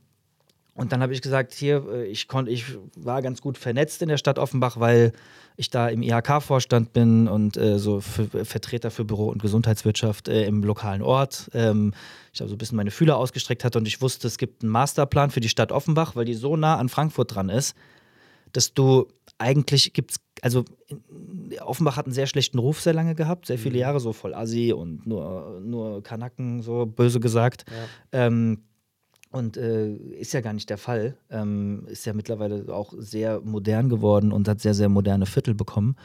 und dann habe ich gesagt, hier, äh, ich, konnt, ich war ganz gut vernetzt in der Stadt Offenbach, weil ich da im IHK-Vorstand bin und äh, so für, Vertreter für Büro- und Gesundheitswirtschaft äh, im lokalen Ort. Ähm, ich habe so ein bisschen meine Fühler ausgestreckt hatte und ich wusste, es gibt einen Masterplan für die Stadt Offenbach, weil die so nah an Frankfurt dran ist, dass du eigentlich gibt's, also Offenbach hat einen sehr schlechten Ruf sehr lange gehabt, sehr viele mhm. Jahre so voll Assi und nur, nur Kanaken, so böse gesagt. Ja. Ähm, und äh, ist ja gar nicht der Fall. Ähm, ist ja mittlerweile auch sehr modern geworden und hat sehr, sehr moderne Viertel bekommen.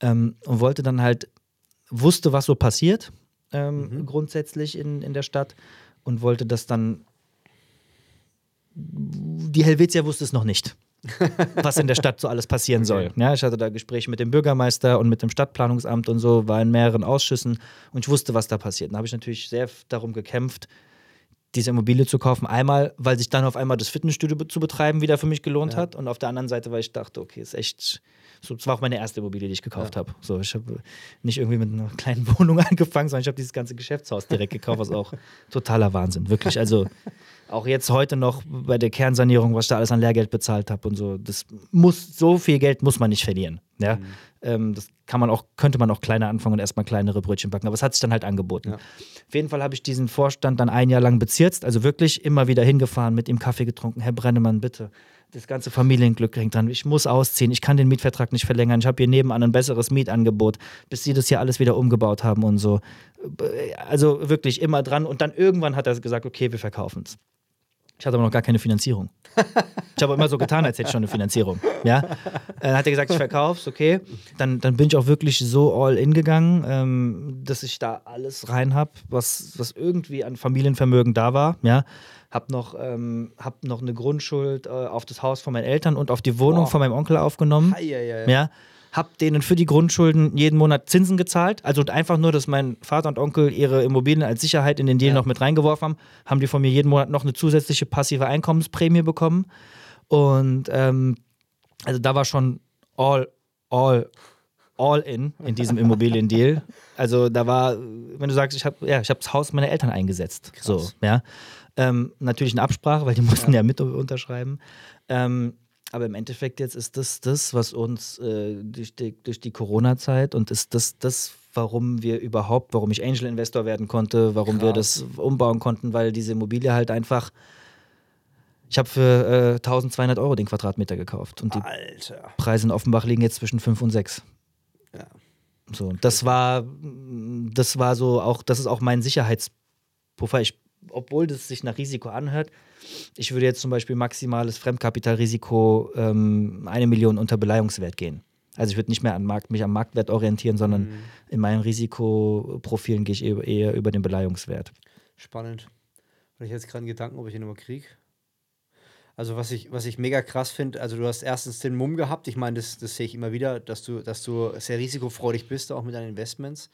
Ähm, und wollte dann halt, wusste, was so passiert, ähm, mhm. grundsätzlich in, in der Stadt und wollte das dann. Die Helvetia wusste es noch nicht, was in der Stadt so alles passieren okay. soll. Ja, ich hatte da Gespräche mit dem Bürgermeister und mit dem Stadtplanungsamt und so, war in mehreren Ausschüssen und ich wusste, was da passiert. Da habe ich natürlich sehr darum gekämpft, diese Immobilie zu kaufen. Einmal, weil sich dann auf einmal das Fitnessstudio zu betreiben wieder für mich gelohnt ja. hat. Und auf der anderen Seite, weil ich dachte, okay, ist echt. So, das war auch meine erste Immobilie, die ich gekauft ja. habe. So, ich habe nicht irgendwie mit einer kleinen Wohnung angefangen, sondern ich habe dieses ganze Geschäftshaus direkt gekauft, was auch totaler Wahnsinn. Wirklich. Also auch jetzt heute noch bei der Kernsanierung, was ich da alles an Lehrgeld bezahlt habe und so, das muss, so viel Geld muss man nicht verlieren. Ja? Mhm. Ähm, das kann man auch, könnte man auch kleiner anfangen und erstmal kleinere Brötchen backen. Aber es hat sich dann halt angeboten. Ja. Auf jeden Fall habe ich diesen Vorstand dann ein Jahr lang bezirzt, also wirklich immer wieder hingefahren, mit ihm Kaffee getrunken. Herr Brennemann, bitte. Das ganze Familienglück hängt dran. Ich muss ausziehen. Ich kann den Mietvertrag nicht verlängern. Ich habe hier nebenan ein besseres Mietangebot, bis sie das hier alles wieder umgebaut haben und so. Also wirklich immer dran. Und dann irgendwann hat er gesagt, okay, wir verkaufen es. Ich hatte aber noch gar keine Finanzierung. Ich habe immer so getan, als hätte ich schon eine Finanzierung. Ja? Dann hat er gesagt, ich verkaufe es, okay. Dann, dann bin ich auch wirklich so all in gegangen, ähm, dass ich da alles rein habe, was, was irgendwie an Familienvermögen da war. Ja? Hab noch, ähm, hab noch eine Grundschuld äh, auf das Haus von meinen Eltern und auf die Wohnung Boah. von meinem Onkel aufgenommen. Ei, ei, ei. Ja? Habe denen für die Grundschulden jeden Monat Zinsen gezahlt. Also einfach nur, dass mein Vater und Onkel ihre Immobilien als Sicherheit in den Deal ja. noch mit reingeworfen haben, haben die von mir jeden Monat noch eine zusätzliche passive Einkommensprämie bekommen. Und ähm, also da war schon all, all, all in in diesem Immobiliendeal. Also da war, wenn du sagst, ich habe ja, ich das Haus meiner Eltern eingesetzt. Krass. So, ja. Ähm, natürlich eine Absprache, weil die mussten ja, ja mit unterschreiben. Ähm, aber im Endeffekt jetzt ist das das, was uns äh, durch die, durch die Corona-Zeit und ist das das, warum wir überhaupt, warum ich Angel Investor werden konnte, warum Krass. wir das umbauen konnten, weil diese Immobilie halt einfach. Ich habe für äh, 1200 Euro den Quadratmeter gekauft und die Alter. Preise in Offenbach liegen jetzt zwischen 5 und 6. Ja. So, das war, das war so auch, das ist auch mein Sicherheitspuffer. Ich, obwohl das sich nach Risiko anhört, ich würde jetzt zum Beispiel maximales Fremdkapitalrisiko ähm, eine Million unter Beleihungswert gehen. Also ich würde nicht mehr an Markt, mich am Marktwert orientieren, sondern mhm. in meinen Risikoprofilen gehe ich eher, über den Beleihungswert. Spannend. Weil ich jetzt gerade einen Gedanken, ob ich ihn nochmal kriege. Also was ich, was ich mega krass finde, also du hast erstens den Mumm gehabt, ich meine, das, das sehe ich immer wieder, dass du, dass du sehr risikofreudig bist, auch mit deinen Investments.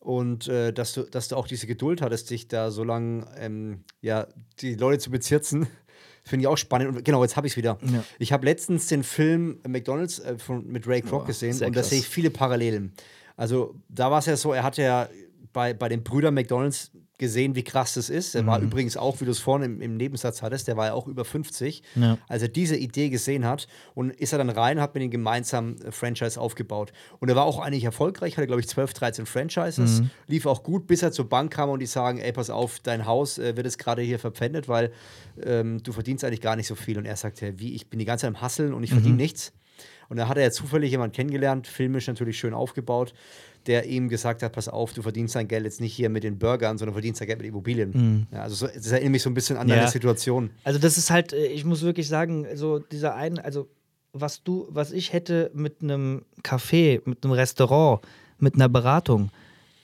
Und äh, dass, du, dass du auch diese Geduld hattest, dich da so lange ähm, ja, die Leute zu bezirzen. Finde ich auch spannend. Und genau, jetzt habe ich es wieder. Ja. Ich habe letztens den Film McDonalds äh, von, mit Ray Kroc Oh, gesehen und da sehe ich viele Parallelen. Also da war es ja so, er hatte ja bei, bei den Brüdern McDonalds gesehen, wie krass das ist. Er Mhm. war übrigens auch, wie du es vorhin im, im Nebensatz hattest, der war ja auch über 50. Ja. Als er diese Idee gesehen hat und ist er dann rein hat mit ihm gemeinsam äh, Franchise aufgebaut. Und er war auch eigentlich erfolgreich, hatte glaube ich 12, 13 Franchises, Mhm. lief auch gut, bis er zur Bank kam und die sagen, ey, pass auf, dein Haus äh, wird jetzt gerade hier verpfändet, weil ähm, du verdienst eigentlich gar nicht so viel. Und er sagte, wie, ich bin die ganze Zeit am Hasseln und ich verdiene Mhm. nichts. Und da hat er ja zufällig jemanden kennengelernt, filmisch natürlich schön aufgebaut, der ihm gesagt hat, pass auf, du verdienst dein Geld jetzt nicht hier mit den Burgern, sondern verdienst dein Geld mit Immobilien. Ja, also so, das erinnert mich so ein bisschen an Mhm. Ja. deine Situation. Also das ist halt, äh, ich muss wirklich sagen, so dieser ein, also was du, was ich hätte mit einem Café, mit einem Restaurant, mit einer Beratung,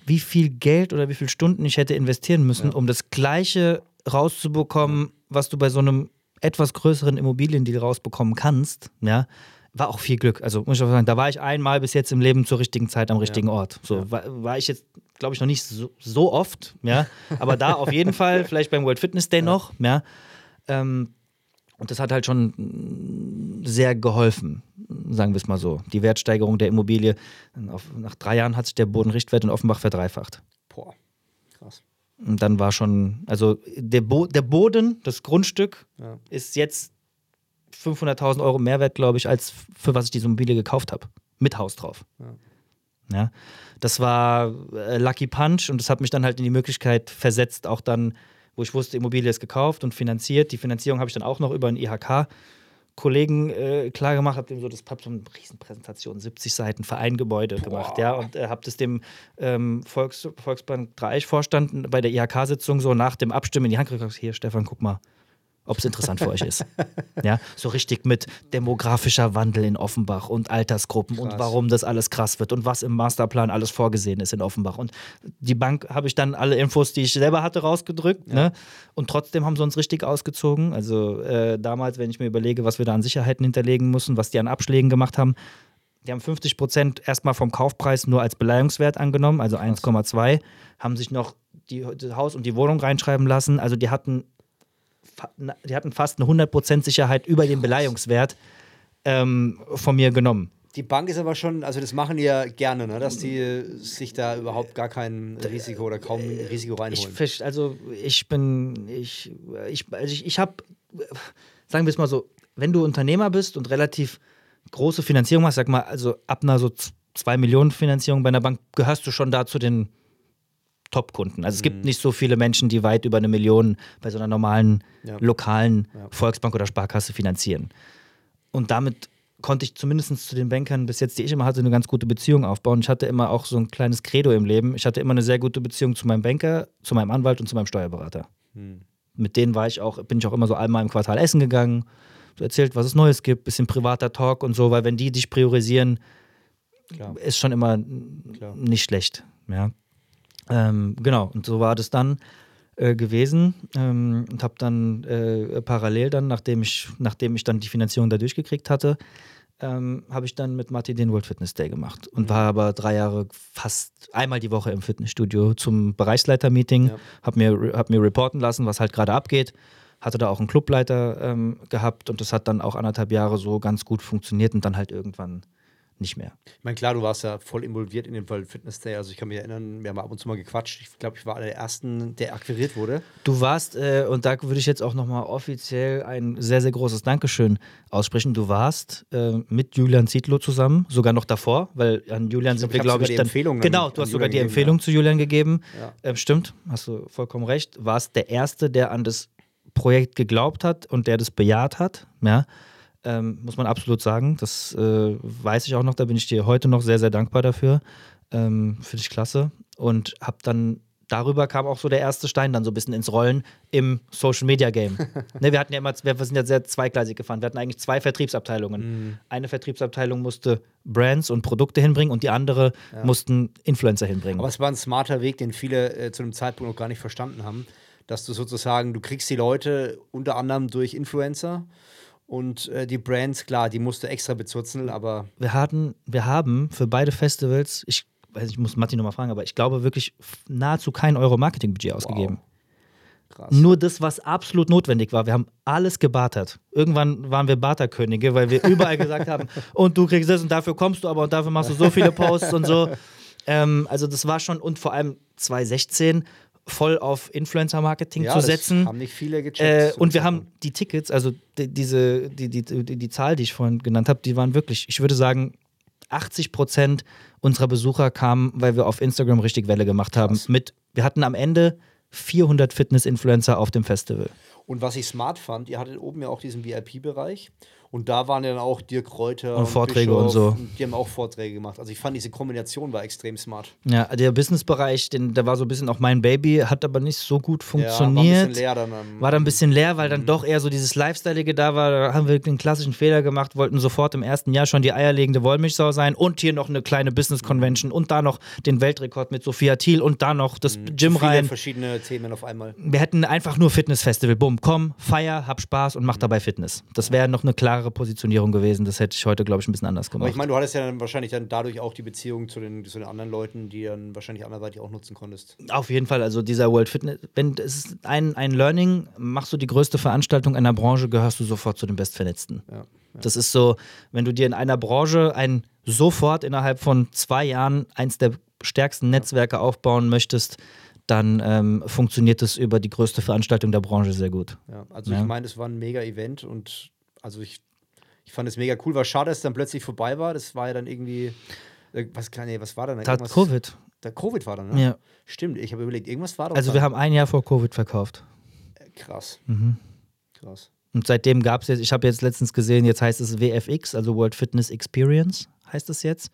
wie viel Geld oder wie viele Stunden ich hätte investieren müssen, um das Gleiche rauszubekommen, was du bei so einem etwas größeren Immobiliendeal rausbekommen kannst, ja, war auch viel Glück. Also muss ich auch sagen, da war ich einmal bis jetzt im Leben zur richtigen Zeit am richtigen Ort. So war, war ich jetzt, glaube ich, noch nicht so, so oft, ja, aber da auf jeden Fall, vielleicht beim World Fitness Day noch, ja. Ähm, und das hat halt schon sehr geholfen, sagen wir es mal so. Die Wertsteigerung der Immobilie. Nach drei Jahren hat sich der Bodenrichtwert in Offenbach verdreifacht. Boah, krass. Und dann war schon, also der, Bo der Boden, das Grundstück, Ja. ist jetzt 500.000 Euro mehr wert, glaube ich, als für was ich diese Immobilie gekauft habe. Mit Haus drauf. Ja. Das war äh, Lucky Punch und das hat mich dann halt in die Möglichkeit versetzt, auch dann, wo ich wusste, Immobilie ist gekauft und finanziert. Die Finanzierung habe ich dann auch noch über einen IHK. Kollegen äh, klar gemacht, habe dem so das hab so eine Riesenpräsentation, 70 Seiten Vereingebäude gemacht, ja, und äh, habe das dem ähm, Volks, Volksbank Dreieich Vorstand bei der IHK-Sitzung so nach dem Abstimmen in die Hand gekriegt, hier Stefan, guck mal, ob es interessant für euch ist. Ja, so richtig mit demografischer Wandel in Offenbach und Altersgruppen und Krass. warum das alles krass wird und was im Masterplan alles vorgesehen ist in Offenbach. Und die Bank habe ich dann alle Infos, die ich selber hatte, rausgedrückt. Ne? Und trotzdem haben sie uns richtig ausgezogen. Also äh, damals, wenn ich mir überlege, was wir da an Sicherheiten hinterlegen mussten, was die an Abschlägen gemacht haben, die haben 50 Prozent erstmal vom Kaufpreis nur als Beleihungswert angenommen, also 1,2, haben sich noch die, das Haus und die Wohnung reinschreiben lassen. Also die hatten, die hatten fast eine 100% Sicherheit über den Beleihungswert ähm, von mir genommen. Die Bank ist aber schon, also das machen die ja gerne, ne? dass die äh, sich da überhaupt gar kein Risiko oder kaum Risiko Ich, reinholen. verst- also ich bin, ich, ich, also ich, ich habe, sagen wir es mal so, wenn du Unternehmer bist und relativ große Finanzierung hast, sag mal, also ab einer so 2 Millionen Finanzierung bei einer Bank, gehörst du schon da zu den Top-Kunden. Also es Mhm. gibt nicht so viele Menschen, die weit über eine Million bei so einer normalen, Ja. lokalen Ja. Volksbank oder Sparkasse finanzieren. Und damit konnte ich zumindest zu den Bankern bis jetzt, die ich immer hatte, eine ganz gute Beziehung aufbauen. Ich hatte immer auch so ein kleines Credo im Leben. Ich hatte immer eine sehr gute Beziehung zu meinem Banker, zu meinem Anwalt und zu meinem Steuerberater. Hm. Mit denen war ich auch, bin ich auch immer so einmal im Quartal essen gegangen, so erzählt, was es Neues gibt, bisschen privater Talk und so, weil wenn die dich priorisieren, Klar. ist schon immer Klar. nicht schlecht. Ja. Ähm, genau, und so war das dann äh, gewesen ähm, und habe dann äh, parallel dann, nachdem ich, nachdem ich dann die Finanzierung da durchgekriegt hatte, ähm, habe ich dann mit Matti den World Fitness Day gemacht und war aber drei Jahre fast einmal die Woche im Fitnessstudio zum Bereichsleiter-Meeting, Ja. habe mir, hab mir reporten lassen, was halt gerade abgeht. Hatte da auch einen Clubleiter ähm, gehabt und das hat dann auch anderthalb Jahre so ganz gut funktioniert und dann halt irgendwann nicht mehr. Ich meine, klar, du warst ja voll involviert in den World Fitness Day. Also ich kann mich erinnern, wir haben ab und zu mal gequatscht. Ich glaube, ich war einer der ersten, der akquiriert wurde. Du warst, äh, und da würde ich jetzt auch nochmal offiziell ein sehr, sehr großes Dankeschön aussprechen. Du warst äh, mit Julian Zietlow zusammen, sogar noch davor, weil an Julian sind wir, glaube ich, die dann. Empfehlung genau, du hast sogar Julian die gegeben, Empfehlung zu Julian gegeben. Ja. Ähm, stimmt, hast du vollkommen recht. Warst der Erste, der an das Projekt geglaubt hat und der das bejaht hat. Ja. Ähm, muss man absolut sagen. Das äh, weiß ich auch noch, da bin ich dir heute noch sehr, sehr dankbar dafür. Ähm, Finde ich klasse. Und habe dann, darüber kam auch so der erste Stein dann so ein bisschen ins Rollen im Social Media Game. ne, wir hatten ja immer, wir sind ja sehr zweigleisig gefahren. Wir hatten eigentlich zwei Vertriebsabteilungen. Eine Vertriebsabteilung musste Brands und Produkte hinbringen und die andere mussten Influencer hinbringen. Aber es war ein smarter Weg, den viele äh, zu dem Zeitpunkt noch gar nicht verstanden haben. dass du sozusagen, du kriegst die Leute unter anderem durch Influencer und äh, die Brands, klar, die musst du extra bezurzeln, aber. Wir hatten, wir haben für beide Festivals, ich weiß nicht, ich muss Matti nochmal fragen, aber ich glaube wirklich nahezu kein Euro Marketingbudget ausgegeben. Krass. Nur das, was absolut notwendig war. Wir haben alles gebartert. Irgendwann waren wir Barterkönige, weil wir überall gesagt haben, und du kriegst das und dafür kommst du aber und dafür machst du so viele Posts und so. Ähm, also das war schon, und vor allem 2016 voll auf Influencer-Marketing ja, zu setzen. haben nicht viele gecheckt. Äh, und wir haben die Tickets, also die, diese, die, die, die, die Zahl, die ich vorhin genannt habe, die waren wirklich, ich würde sagen, 80 Prozent unserer Besucher kamen, weil wir auf Instagram richtig Welle gemacht haben. Mit, wir hatten am Ende 400 Fitness-Influencer auf dem Festival. Und was ich smart fand, ihr hattet oben ja auch diesen VIP-Bereich. Und da waren dann auch Dirk Kräuter und, und Vorträge Bischof, und so. Die haben auch Vorträge gemacht. Also ich fand diese Kombination war extrem smart. Ja, der Businessbereich, der war so ein bisschen auch mein Baby, hat aber nicht so gut funktioniert. Ja, war ein bisschen leer dann. War dann ein bisschen leer, weil dann mhm. doch eher so dieses Lifestyleige da war. Da haben wir den klassischen Fehler gemacht, wollten sofort im ersten Jahr schon die eierlegende Wollmilchsau sein und hier noch eine kleine Business Convention und da noch den Weltrekord mit Sophia Thiel und da noch das mhm. Gym Viele rein. verschiedene Themen auf einmal. Wir hätten einfach nur Fitnessfestival. Bumm, komm, feier, hab Spaß und mach mhm. dabei Fitness. Das wäre noch eine klarere Positionierung gewesen gewesen. Das hätte ich heute, glaube ich, ein bisschen anders gemacht. Aber ich meine, du hattest ja dann wahrscheinlich dann dadurch auch die Beziehung zu den, zu den anderen Leuten, die dann wahrscheinlich anderweitig auch nutzen konntest. Auf jeden Fall. Also dieser World Fitness, wenn es ist ein, ein Learning, machst du die größte Veranstaltung einer Branche, gehörst du sofort zu den Bestvernetzten. Ja, ja. Das ist so, wenn du dir in einer Branche ein sofort innerhalb von zwei Jahren eins der stärksten Netzwerke aufbauen möchtest, dann ähm, funktioniert es über die größte Veranstaltung der Branche sehr gut. Ja, also ja. ich meine, es war ein mega Event und also ich ich fand es mega cool. War schade, dass es dann plötzlich vorbei war. Das war ja dann irgendwie. Äh, was, nee, was war da? Da Covid. Da Covid war dann, ne? Ja. Stimmt, ich habe überlegt, irgendwas war doch. Also, wir haben ein Jahr vor Covid verkauft. Äh, krass. Mhm. Krass. Und seitdem gab es jetzt, ich habe jetzt letztens gesehen, jetzt heißt es WFX, also World Fitness Experience heißt es jetzt.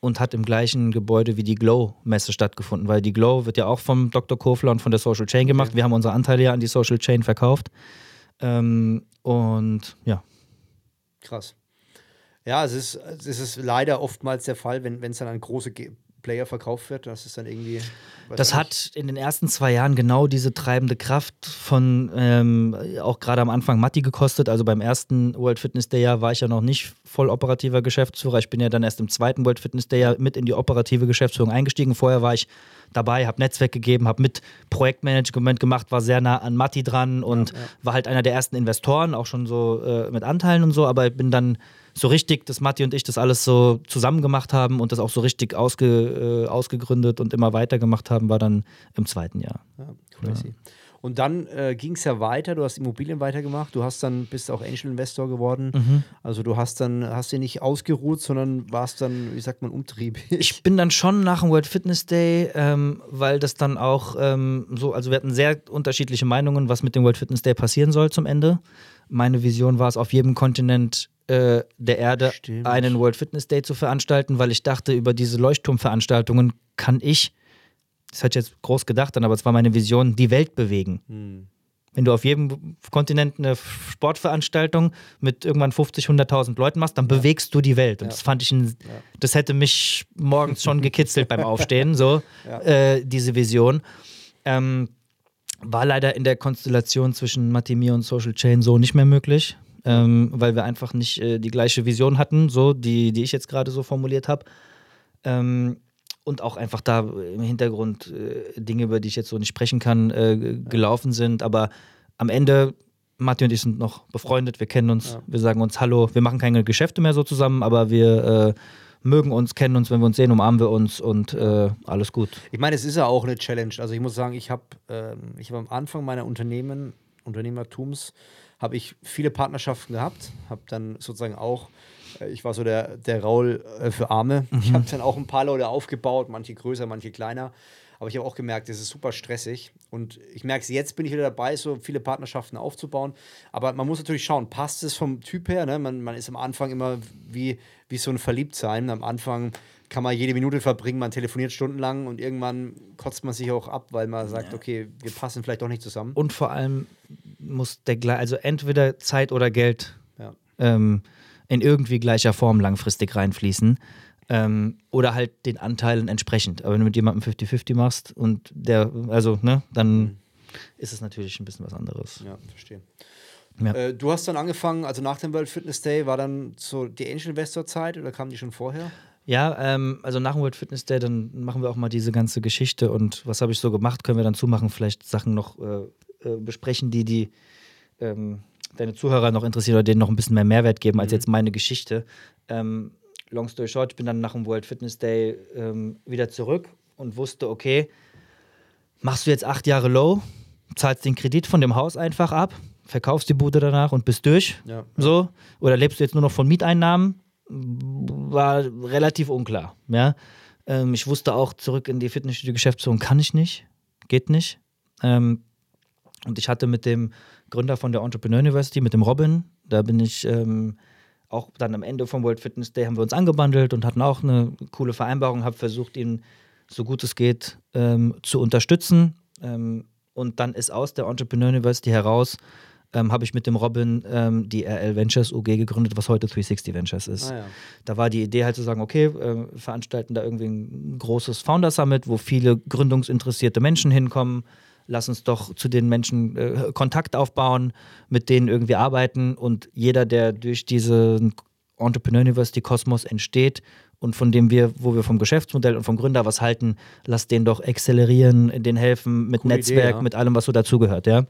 Und hat im gleichen Gebäude wie die Glow-Messe stattgefunden, weil die Glow wird ja auch vom Dr. Kofler und von der Social Chain gemacht. Okay. Wir haben unsere Anteile ja an die Social Chain verkauft. Ähm, und ja. Krass. Ja, es ist, es ist leider oftmals der Fall, wenn es dann an große Player verkauft wird, dass es dann irgendwie. Das hat in den ersten zwei Jahren genau diese treibende Kraft von ähm, auch gerade am Anfang Matti gekostet. Also beim ersten World Fitness Day Jahr war ich ja noch nicht voll operativer Geschäftsführer. Ich bin ja dann erst im zweiten World Fitness Day Jahr mit in die operative Geschäftsführung eingestiegen. Vorher war ich dabei, habe Netzwerk gegeben, habe mit Projektmanagement gemacht, war sehr nah an Matti dran und ja, ja. war halt einer der ersten Investoren, auch schon so äh, mit Anteilen und so, aber bin dann so richtig, dass Matti und ich das alles so zusammen gemacht haben und das auch so richtig ausge, äh, ausgegründet und immer weiter gemacht haben, war dann im zweiten Jahr. Ja, crazy. Ja. Und dann äh, ging es ja weiter, du hast Immobilien weitergemacht, du hast dann, bist auch Angel Investor geworden. Mhm. Also du hast dann, hast dir nicht ausgeruht, sondern warst dann, wie sagt man, umtriebig. Ich bin dann schon nach dem World Fitness Day, ähm, weil das dann auch ähm, so, also wir hatten sehr unterschiedliche Meinungen, was mit dem World Fitness Day passieren soll zum Ende. Meine Vision war es, auf jedem Kontinent äh, der Erde Stimmt. einen World Fitness Day zu veranstalten, weil ich dachte, über diese Leuchtturmveranstaltungen kann ich das hat jetzt groß gedacht aber es war meine Vision, die Welt bewegen. Hm. Wenn du auf jedem Kontinent eine Sportveranstaltung mit irgendwann 50, 100.000 Leuten machst, dann ja. bewegst du die Welt. Und ja. das fand ich, ein, ja. das hätte mich morgens schon gekitzelt beim Aufstehen, so, äh, diese Vision. Ähm, war leider in der Konstellation zwischen Matimir und Social Chain so nicht mehr möglich, ähm, weil wir einfach nicht äh, die gleiche Vision hatten, so, die, die ich jetzt gerade so formuliert habe. Ähm, und auch einfach da im Hintergrund äh, Dinge, über die ich jetzt so nicht sprechen kann, äh, gelaufen sind. Aber am Ende, Matti und ich sind noch befreundet, wir kennen uns, ja. wir sagen uns Hallo, wir machen keine Geschäfte mehr so zusammen, aber wir äh, mögen uns, kennen uns, wenn wir uns sehen, umarmen wir uns und äh, alles gut. Ich meine, es ist ja auch eine Challenge. Also ich muss sagen, ich habe ähm, hab am Anfang meiner Unternehmen, Unternehmertums, habe ich viele Partnerschaften gehabt, habe dann sozusagen auch äh, ich war so der, der Raul äh, für Arme. Mhm. Ich habe dann auch ein paar Leute aufgebaut, manche größer, manche kleiner. Aber ich habe auch gemerkt, es ist super stressig. Und ich merke es jetzt, bin ich wieder dabei, so viele Partnerschaften aufzubauen. Aber man muss natürlich schauen, passt es vom Typ her? Ne? Man, man ist am Anfang immer wie, wie so ein Verliebtsein. Am Anfang kann man jede Minute verbringen, man telefoniert stundenlang und irgendwann kotzt man sich auch ab, weil man sagt, ja. okay, wir passen vielleicht doch nicht zusammen. Und vor allem muss der, also entweder Zeit oder Geld. Ja. Ähm, in irgendwie gleicher Form langfristig reinfließen. Ähm, oder halt den Anteilen entsprechend. Aber wenn du mit jemandem 50-50 machst und der, also, ne, dann. ist es natürlich ein bisschen was anderes. Ja, verstehe. Ja. Äh, du hast dann angefangen, also nach dem World Fitness Day, war dann so die Angel Investor Zeit oder kam die schon vorher? Ja, ähm, also nach dem World Fitness Day, dann machen wir auch mal diese ganze Geschichte und was habe ich so gemacht, können wir dann zumachen, vielleicht Sachen noch äh, äh, besprechen, die die ähm, deine Zuhörer noch interessieren oder denen noch ein bisschen mehr Mehrwert geben als jetzt meine Geschichte. Ähm, long story short, ich bin dann nach dem World Fitness Day ähm, wieder zurück und wusste, okay, machst du jetzt acht Jahre low, zahlst den Kredit von dem Haus einfach ab, verkaufst die Bude danach und bist durch. Ja. So. Oder lebst du jetzt nur noch von Mieteinnahmen? War relativ unklar. Ja? Ähm, ich wusste auch, zurück in die Fitnessstudio-Geschäftsführung kann ich nicht. Geht nicht. Ähm, und ich hatte mit dem Gründer von der Entrepreneur University, mit dem Robin, da bin ich ähm, auch dann am Ende vom World Fitness Day haben wir uns angebandelt und hatten auch eine coole Vereinbarung, habe versucht, ihn so gut es geht ähm, zu unterstützen. Ähm, und dann ist aus der Entrepreneur University heraus, ähm, habe ich mit dem Robin ähm, die RL Ventures UG gegründet, was heute 360 Ventures ist. Ah, ja. Da war die Idee halt zu sagen, okay, äh, veranstalten da irgendwie ein großes Founder Summit, wo viele gründungsinteressierte Menschen hinkommen. Lass uns doch zu den Menschen äh, Kontakt aufbauen, mit denen irgendwie arbeiten und jeder, der durch diesen Entrepreneur University Kosmos entsteht und von dem wir, wo wir vom Geschäftsmodell und vom Gründer was halten, lass den doch exzellerieren, denen helfen mit Coole Netzwerk, Idee, ja. mit allem, was so dazugehört, ja.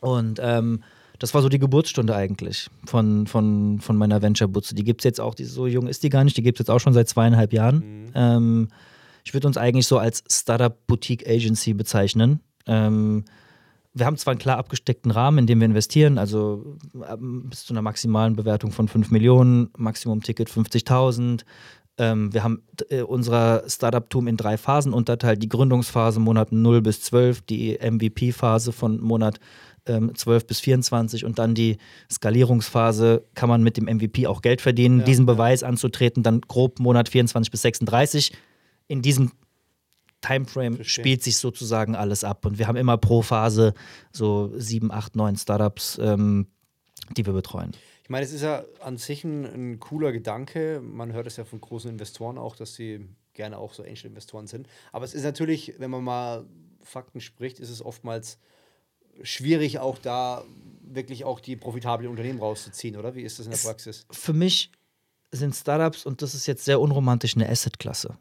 Und ähm, das war so die Geburtsstunde eigentlich von, von, von meiner Venture-Butze. Die gibt es jetzt auch, die, so jung ist die gar nicht, die gibt es jetzt auch schon seit zweieinhalb Jahren. Ähm, ich würde uns eigentlich so als Startup Boutique Agency bezeichnen. Ähm, wir haben zwar einen klar abgesteckten Rahmen, in dem wir investieren, also ähm, bis zu einer maximalen Bewertung von 5 Millionen, Maximum-Ticket 50.000. Ähm, wir haben äh, unser Startup-Tum in drei Phasen unterteilt. Die Gründungsphase Monat 0 bis 12, die MVP-Phase von Monat ähm, 12 bis 24 und dann die Skalierungsphase kann man mit dem MVP auch Geld verdienen. Ja, Diesen ja. Beweis anzutreten, dann grob Monat 24 bis 36. In diesem Timeframe Verstehe. spielt sich sozusagen alles ab. Und wir haben immer pro Phase so sieben, acht, neun Startups, ähm, die wir betreuen. Ich meine, es ist ja an sich ein, ein cooler Gedanke. Man hört es ja von großen Investoren auch, dass sie gerne auch so Angel-Investoren sind. Aber es ist natürlich, wenn man mal Fakten spricht, ist es oftmals schwierig, auch da wirklich auch die profitablen Unternehmen rauszuziehen, oder? Wie ist das in der Praxis? Für mich sind Startups, und das ist jetzt sehr unromantisch, eine Assetklasse.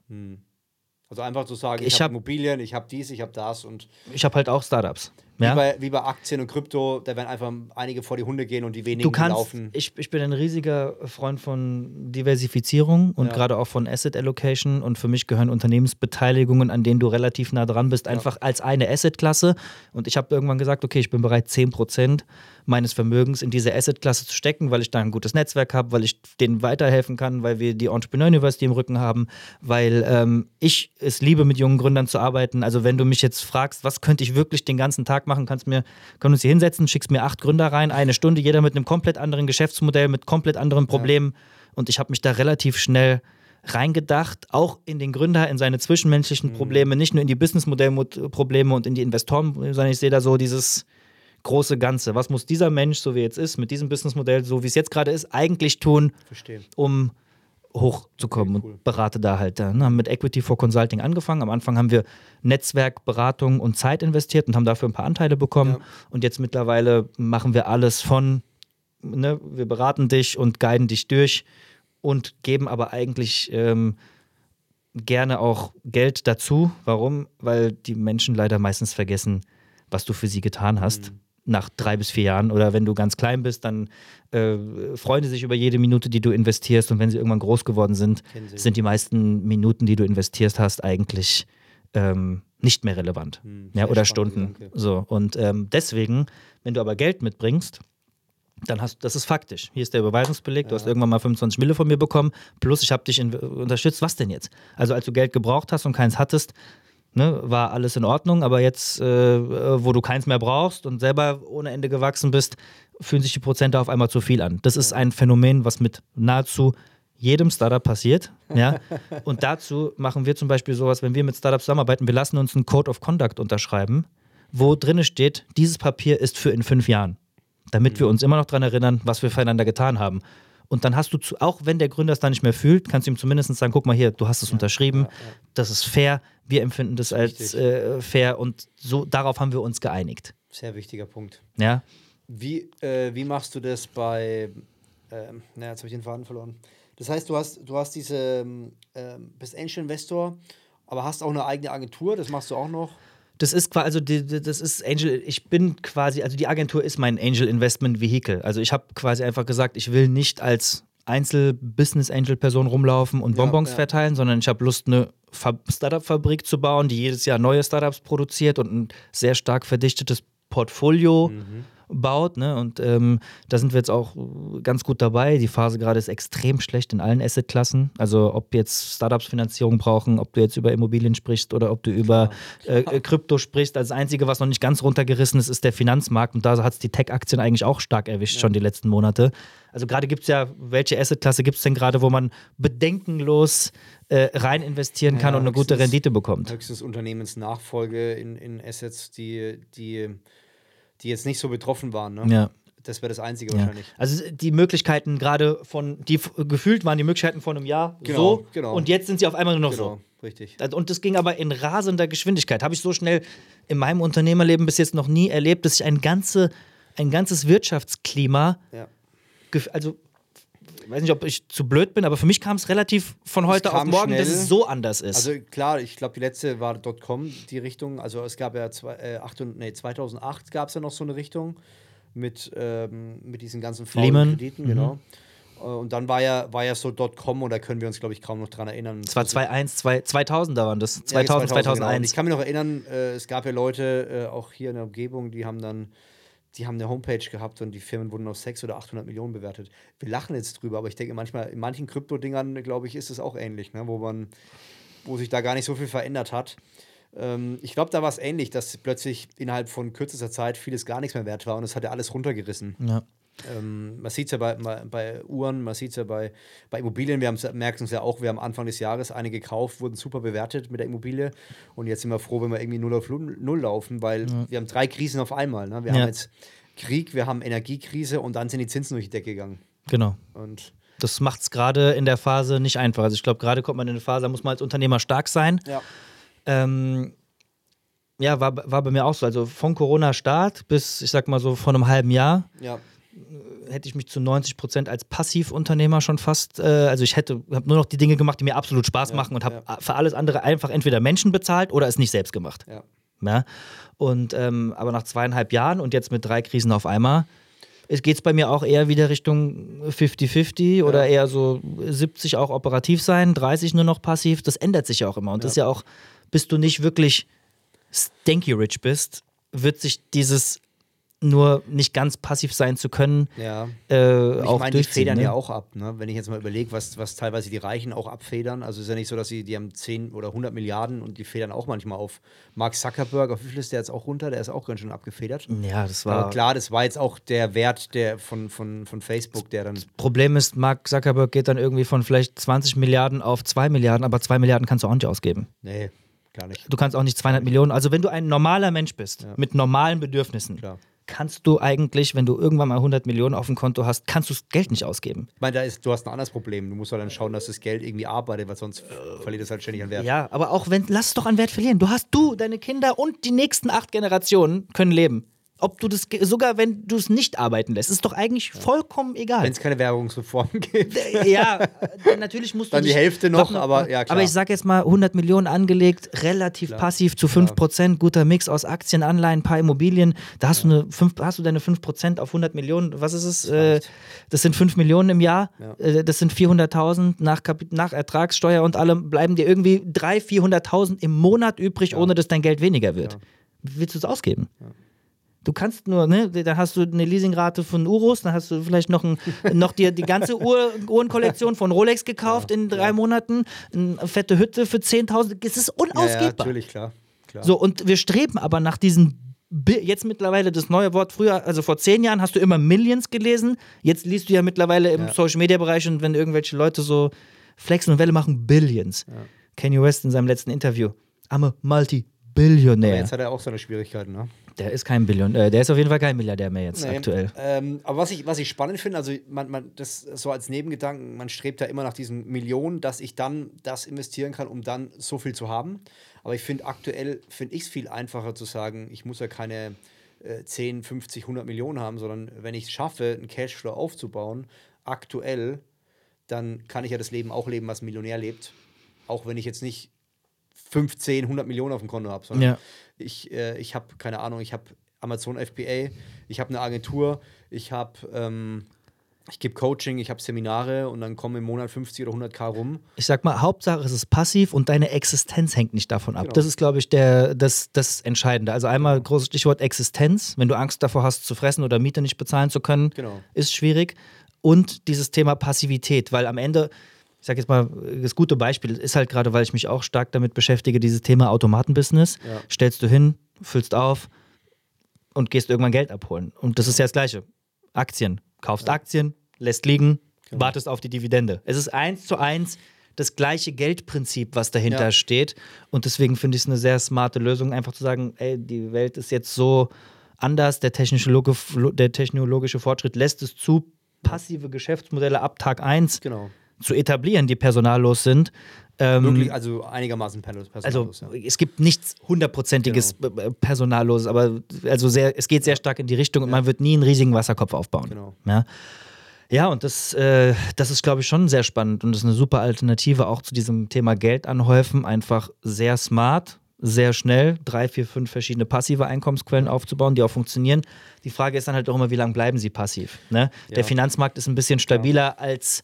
Also einfach zu sagen, Ich ich, habe hab- Immobilien, ich habe dies, ich habe das und Ich habe halt auch Startups. Wie, Ja? bei, wie bei Aktien und Krypto, da werden einfach einige vor die Hunde gehen und die wenigen Du kannst, laufen. ich, ich bin ein riesiger Freund von Diversifizierung und Ja. gerade auch von Asset Allocation und für mich gehören Unternehmensbeteiligungen, an denen du relativ nah dran bist, einfach als eine Assetklasse und ich habe irgendwann gesagt, okay, ich bin bereit, 10% meines Vermögens in diese Assetklasse zu stecken, weil ich da ein gutes Netzwerk habe, weil ich denen weiterhelfen kann, weil wir die Entrepreneur University im Rücken haben, weil ähm, ich es liebe, mit jungen Gründern zu arbeiten. Also wenn du mich jetzt fragst, was könnte ich wirklich den ganzen Tag machen, kannst mir, können uns hier hinsetzen, schickst mir acht Gründer rein, eine Stunde, jeder mit einem komplett anderen Geschäftsmodell, mit komplett anderen Problemen. Und ich habe mich da relativ schnell reingedacht, auch in den Gründer, in seine zwischenmenschlichen Probleme, nicht nur in die Businessmodellprobleme und in die Investoren, sondern ich sehe da so dieses große Ganze. Was muss dieser Mensch, so wie er jetzt ist, mit diesem Businessmodell, so wie es jetzt gerade ist, eigentlich tun, Verstehe. um hochzukommen Okay, cool. und berate da halt. Dann haben mit Equity for Consulting angefangen. Am Anfang haben wir Netzwerk, Beratung und Zeit investiert und haben dafür ein paar Anteile bekommen. Ja. Und jetzt mittlerweile machen wir alles von, ne, wir beraten dich und guiden dich durch und geben aber eigentlich ähm, gerne auch Geld dazu. Warum? Weil die Menschen leider meistens vergessen, was du für sie getan hast. Mhm. Nach drei bis vier Jahren oder wenn du ganz klein bist, dann äh, freuen sie sich über jede Minute, die du investierst. Und wenn sie irgendwann groß geworden sind, sind die meisten Minuten, die du investierst hast, eigentlich ähm, nicht mehr relevant. Hm, ja, oder Stunden. Gedanke. So. Und ähm, deswegen, wenn du aber Geld mitbringst, dann hast das ist faktisch. Hier ist der Überweisungsbeleg, du hast irgendwann mal 25 Mille von mir bekommen, plus ich habe dich in, unterstützt. Was denn jetzt? Also als du Geld gebraucht hast und keins hattest, ne, war alles in Ordnung, aber jetzt, äh, wo du keins mehr brauchst und selber ohne Ende gewachsen bist, fühlen sich die Prozente auf einmal zu viel an. Das ist ein Phänomen, was mit nahezu jedem Startup passiert. Ja? Und dazu machen wir zum Beispiel sowas, wenn wir mit Startups zusammenarbeiten, wir lassen uns einen Code of Conduct unterschreiben, wo drin steht, dieses Papier ist für in fünf Jahren damit wir uns immer noch daran erinnern, was wir füreinander getan haben. Und dann hast du, zu, auch wenn der Gründer es da nicht mehr fühlt, kannst du ihm zumindest sagen, guck mal hier, du hast es unterschrieben, ja, ja. das ist fair, wir empfinden das als äh, fair und so darauf haben wir uns geeinigt. Sehr wichtiger Punkt. Ja, Wie, äh, wie machst du das bei. Ähm, na, jetzt habe ich den Faden verloren. Das heißt, du hast, du hast diese. Ähm, ähm, bist Angel Investor, aber hast auch eine eigene Agentur, das machst du auch noch. Das ist quasi, also die, das ist Angel, ich bin quasi, also die Agentur ist mein Angel Investment Vehicle. Also ich habe quasi einfach gesagt, ich will nicht als Einzel-Business-Angel-Person rumlaufen und Ja, Bonbons ja. verteilen, sondern ich habe Lust, eine Fa- Startup-Fabrik zu bauen, die jedes Jahr neue Startups produziert und ein sehr stark verdichtetes Portfolio Mhm. Baut. Ne? Und ähm, da sind wir jetzt auch ganz gut dabei. Die Phase gerade ist extrem schlecht in allen Assetklassen. Also ob jetzt Startups Finanzierung brauchen, ob du jetzt über Immobilien sprichst oder ob du über äh, äh, Krypto sprichst. Also das Einzige, was noch nicht ganz runtergerissen ist, ist der Finanzmarkt. Und da hat es die Tech-Aktien eigentlich auch stark erwischt, schon die letzten Monate. Also gerade gibt es ja, welche Assetklasse gibt es denn gerade, wo man bedenkenlos äh, rein investieren kann Ja, und eine gute Rendite bekommt? Höchstens Unternehmensnachfolge in, in Assets, die, die, die jetzt nicht so betroffen waren. Ne? Ja. Das wäre das Einzige Ja. wahrscheinlich. Also die Möglichkeiten gerade von, die gefühlt waren die Möglichkeiten von einem Jahr Genau, so genau. und jetzt sind sie auf einmal nur noch Genau, so. richtig. Und das ging aber in rasender Geschwindigkeit. Habe ich so schnell in meinem Unternehmerleben bis jetzt noch nie erlebt, dass ich ein, ganze, ein ganzes Wirtschaftsklima, Ja. also ich weiß nicht, ob ich zu blöd bin, aber für mich kam es relativ von heute auf morgen, dass schnell. es so anders ist. Also klar, ich glaube, die letzte war .com, die Richtung. Also es gab ja zwei, äh, acht und, nee, 2008 gab es ja noch so eine Richtung mit, ähm, mit diesen ganzen faulen Lehman. Krediten, genau. Äh, Und dann war ja, war ja so .com und da können wir uns, glaube ich, kaum noch dran erinnern. es war 2001, 2000 da waren das. Ja, 2000, 2000, 2001. Genau. Ich kann mich noch erinnern, äh, es gab ja Leute, äh, auch hier in der Umgebung, die haben dann, die haben eine Homepage gehabt und die Firmen wurden auf 600 oder 800 Millionen bewertet. Wir lachen jetzt drüber, aber ich denke manchmal, in manchen Krypto-Dingern, glaube ich, ist es auch ähnlich, ne? wo man, wo sich da gar nicht so viel verändert hat. Ähm, ich glaube, da war es ähnlich, dass plötzlich innerhalb von kürzester Zeit vieles gar nichts mehr wert war und es hat ja alles runtergerissen. ja. Ähm, man sieht es ja bei, bei, Uhren, man sieht es ja bei, bei Immobilien. Wir merken es ja auch, wir haben Anfang des Jahres eine gekauft, wurden super bewertet mit der Immobilie. Und jetzt sind wir froh, wenn wir irgendwie null auf null laufen, weil wir haben drei Krisen auf einmal. Ne? Wir Ja. haben jetzt Krieg, wir haben Energiekrise und dann sind die Zinsen durch die Decke gegangen. Genau. Und Das macht es gerade in der Phase nicht einfach. Also ich glaube, gerade kommt man in eine Phase, da muss man als Unternehmer stark sein. ja, Ähm, ja, war, war bei mir auch so. Also von Corona-Start bis, ich sag mal so, vor einem halben Jahr ja, hätte ich mich zu 90 Prozent als Passivunternehmer schon fast, äh, also ich hätte, habe nur noch die Dinge gemacht, die mir absolut Spaß Ja, machen und habe ja. für alles andere einfach entweder Menschen bezahlt oder es nicht selbst gemacht. ja. Ja? Und ähm, aber nach zweieinhalb Jahren und jetzt mit drei Krisen auf einmal, geht es bei mir auch eher wieder Richtung 50-50 oder eher so 70 auch operativ sein, 30 nur noch passiv. Das ändert sich ja auch immer. Und das ist ja auch, bis du nicht wirklich stanky rich bist, wird sich dieses nur nicht ganz passiv sein zu können, ja. äh, Ich auch meine, die federn ne? ja auch ab, ne? wenn ich jetzt mal überlege, was, was teilweise die Reichen auch abfedern. Also ist ja nicht so, dass sie, die haben 10 oder 100 Milliarden und die federn auch manchmal auf. Mark Zuckerberg, auf wie viel ist der jetzt auch runter? Der ist auch ganz schön abgefedert. Ja, das Aber war. klar, das war jetzt auch der Wert der von, von, von Facebook, der dann. Problem ist, Mark Zuckerberg geht dann irgendwie von vielleicht 20 Milliarden auf 2 Milliarden, aber 2 Milliarden kannst du auch nicht ausgeben. Nee, klar nicht. Du kannst auch nicht 200 Millionen. Also, wenn du ein normaler Mensch bist, mit normalen Bedürfnissen, Klar. Kannst du eigentlich, wenn du irgendwann mal 100 Millionen auf dem Konto hast, kannst du das Geld nicht ausgeben. Ich meine, da ist, du hast ein anderes Problem. Du musst halt dann schauen, dass das Geld irgendwie arbeitet, weil sonst verliert es halt ständig an Wert. Ja, aber auch wenn, lass es doch an Wert verlieren. Du hast du, deine Kinder und die nächsten acht Generationen können leben. Ob du das, sogar wenn du es nicht arbeiten lässt, ist doch eigentlich vollkommen egal. Wenn es keine Währungsreform gibt. ja, natürlich musst du Dann die Hälfte noch, Doch, aber ja, klar. Aber ich sag jetzt mal 100 Millionen angelegt, relativ passiv zu 5%, guter Mix aus Aktien, Anleihen, paar Immobilien. Da hast, du, eine 5, hast du deine 5% auf 100 Millionen. Was ist es? Äh, das sind 5 Millionen im Jahr. Äh, das sind 400.000 nach, nach Ertragssteuer und allem bleiben dir irgendwie 300.000, 400.000 im Monat übrig, ohne dass dein Geld weniger wird. Willst du es ausgeben? Du kannst nur, ne, dann hast du eine Leasingrate von Urus, dann hast du vielleicht noch, ein, noch die, die ganze Uhr, Uhrenkollektion von Rolex gekauft in drei Monaten, eine fette Hütte für 10.000. Es ist ja, ja, natürlich, klar. klar. so, und wir streben aber nach diesen, jetzt mittlerweile das neue Wort, früher, also vor zehn Jahren hast du immer Millions gelesen, jetzt liest du ja mittlerweile im Ja. Social-Media-Bereich und wenn irgendwelche Leute so flexen und Welle machen, Billions. Kanye West in seinem letzten Interview, I'm a Aber multi-billionaire. jetzt hat er auch seine Schwierigkeiten, ne? Der ist kein Billion, äh, der ist auf jeden Fall kein Milliardär mehr jetzt Nee. aktuell. Ähm, aber was ich, was ich spannend finde, also man, man, das so als Nebengedanken, man strebt ja immer nach diesen Millionen, dass ich dann das investieren kann, um dann so viel zu haben. Aber ich finde aktuell, finde ich es viel einfacher zu sagen, ich muss ja keine äh, 10, 50, 100 Millionen haben, sondern wenn ich es schaffe, einen Cashflow aufzubauen, aktuell, dann kann ich ja das Leben auch leben, was ein Millionär lebt. Auch wenn ich jetzt nicht 15, 100 Millionen auf dem Konto habe, sondern Ja. Ich, äh, ich habe, keine Ahnung, ich habe Amazon FBA, ich habe eine Agentur, ich habe, ähm, ich gebe Coaching, ich habe Seminare und dann kommen im Monat 50 oder 100k rum. Ich sag mal, Hauptsache es ist passiv und deine Existenz hängt nicht davon ab. Genau. Das ist, glaube ich, der, das, das Entscheidende. Also einmal großes Stichwort Existenz. Wenn du Angst davor hast, zu fressen oder Miete nicht bezahlen zu können, Genau. ist schwierig. Und dieses Thema Passivität, weil am Ende, ich sage jetzt mal, das gute Beispiel ist halt gerade, weil ich mich auch stark damit beschäftige, dieses Thema Automatenbusiness. Ja. Stellst du hin, füllst auf und gehst irgendwann Geld abholen. Und das ist ja das Gleiche. Aktien. Kaufst Aktien, lässt liegen, Genau. wartest auf die Dividende. Es ist eins zu eins das gleiche Geldprinzip, was dahinter Ja. steht. Und deswegen finde ich es eine sehr smarte Lösung, einfach zu sagen, ey, die Welt ist jetzt so anders, der technologische, der technologische Fortschritt lässt es zu, passive Geschäftsmodelle ab Tag 1 Genau. Zu etablieren, die personallos sind. Ähm, Wirklich, also einigermaßen perso- also personallos. ja. es gibt nichts hundertprozentiges Genau. personalloses, aber also sehr, es geht sehr stark in die Richtung und man wird nie einen riesigen Wasserkopf aufbauen. Genau. Ja, ja und das, äh, das ist, glaube ich, schon sehr spannend und das ist eine super Alternative auch zu diesem Thema Geld anhäufen. Einfach sehr smart, sehr schnell, drei, vier, fünf verschiedene passive Einkommensquellen aufzubauen, die auch funktionieren. Die Frage ist dann halt auch immer, wie lange bleiben sie passiv? Ne? Ja. Der Finanzmarkt ist ein bisschen stabiler als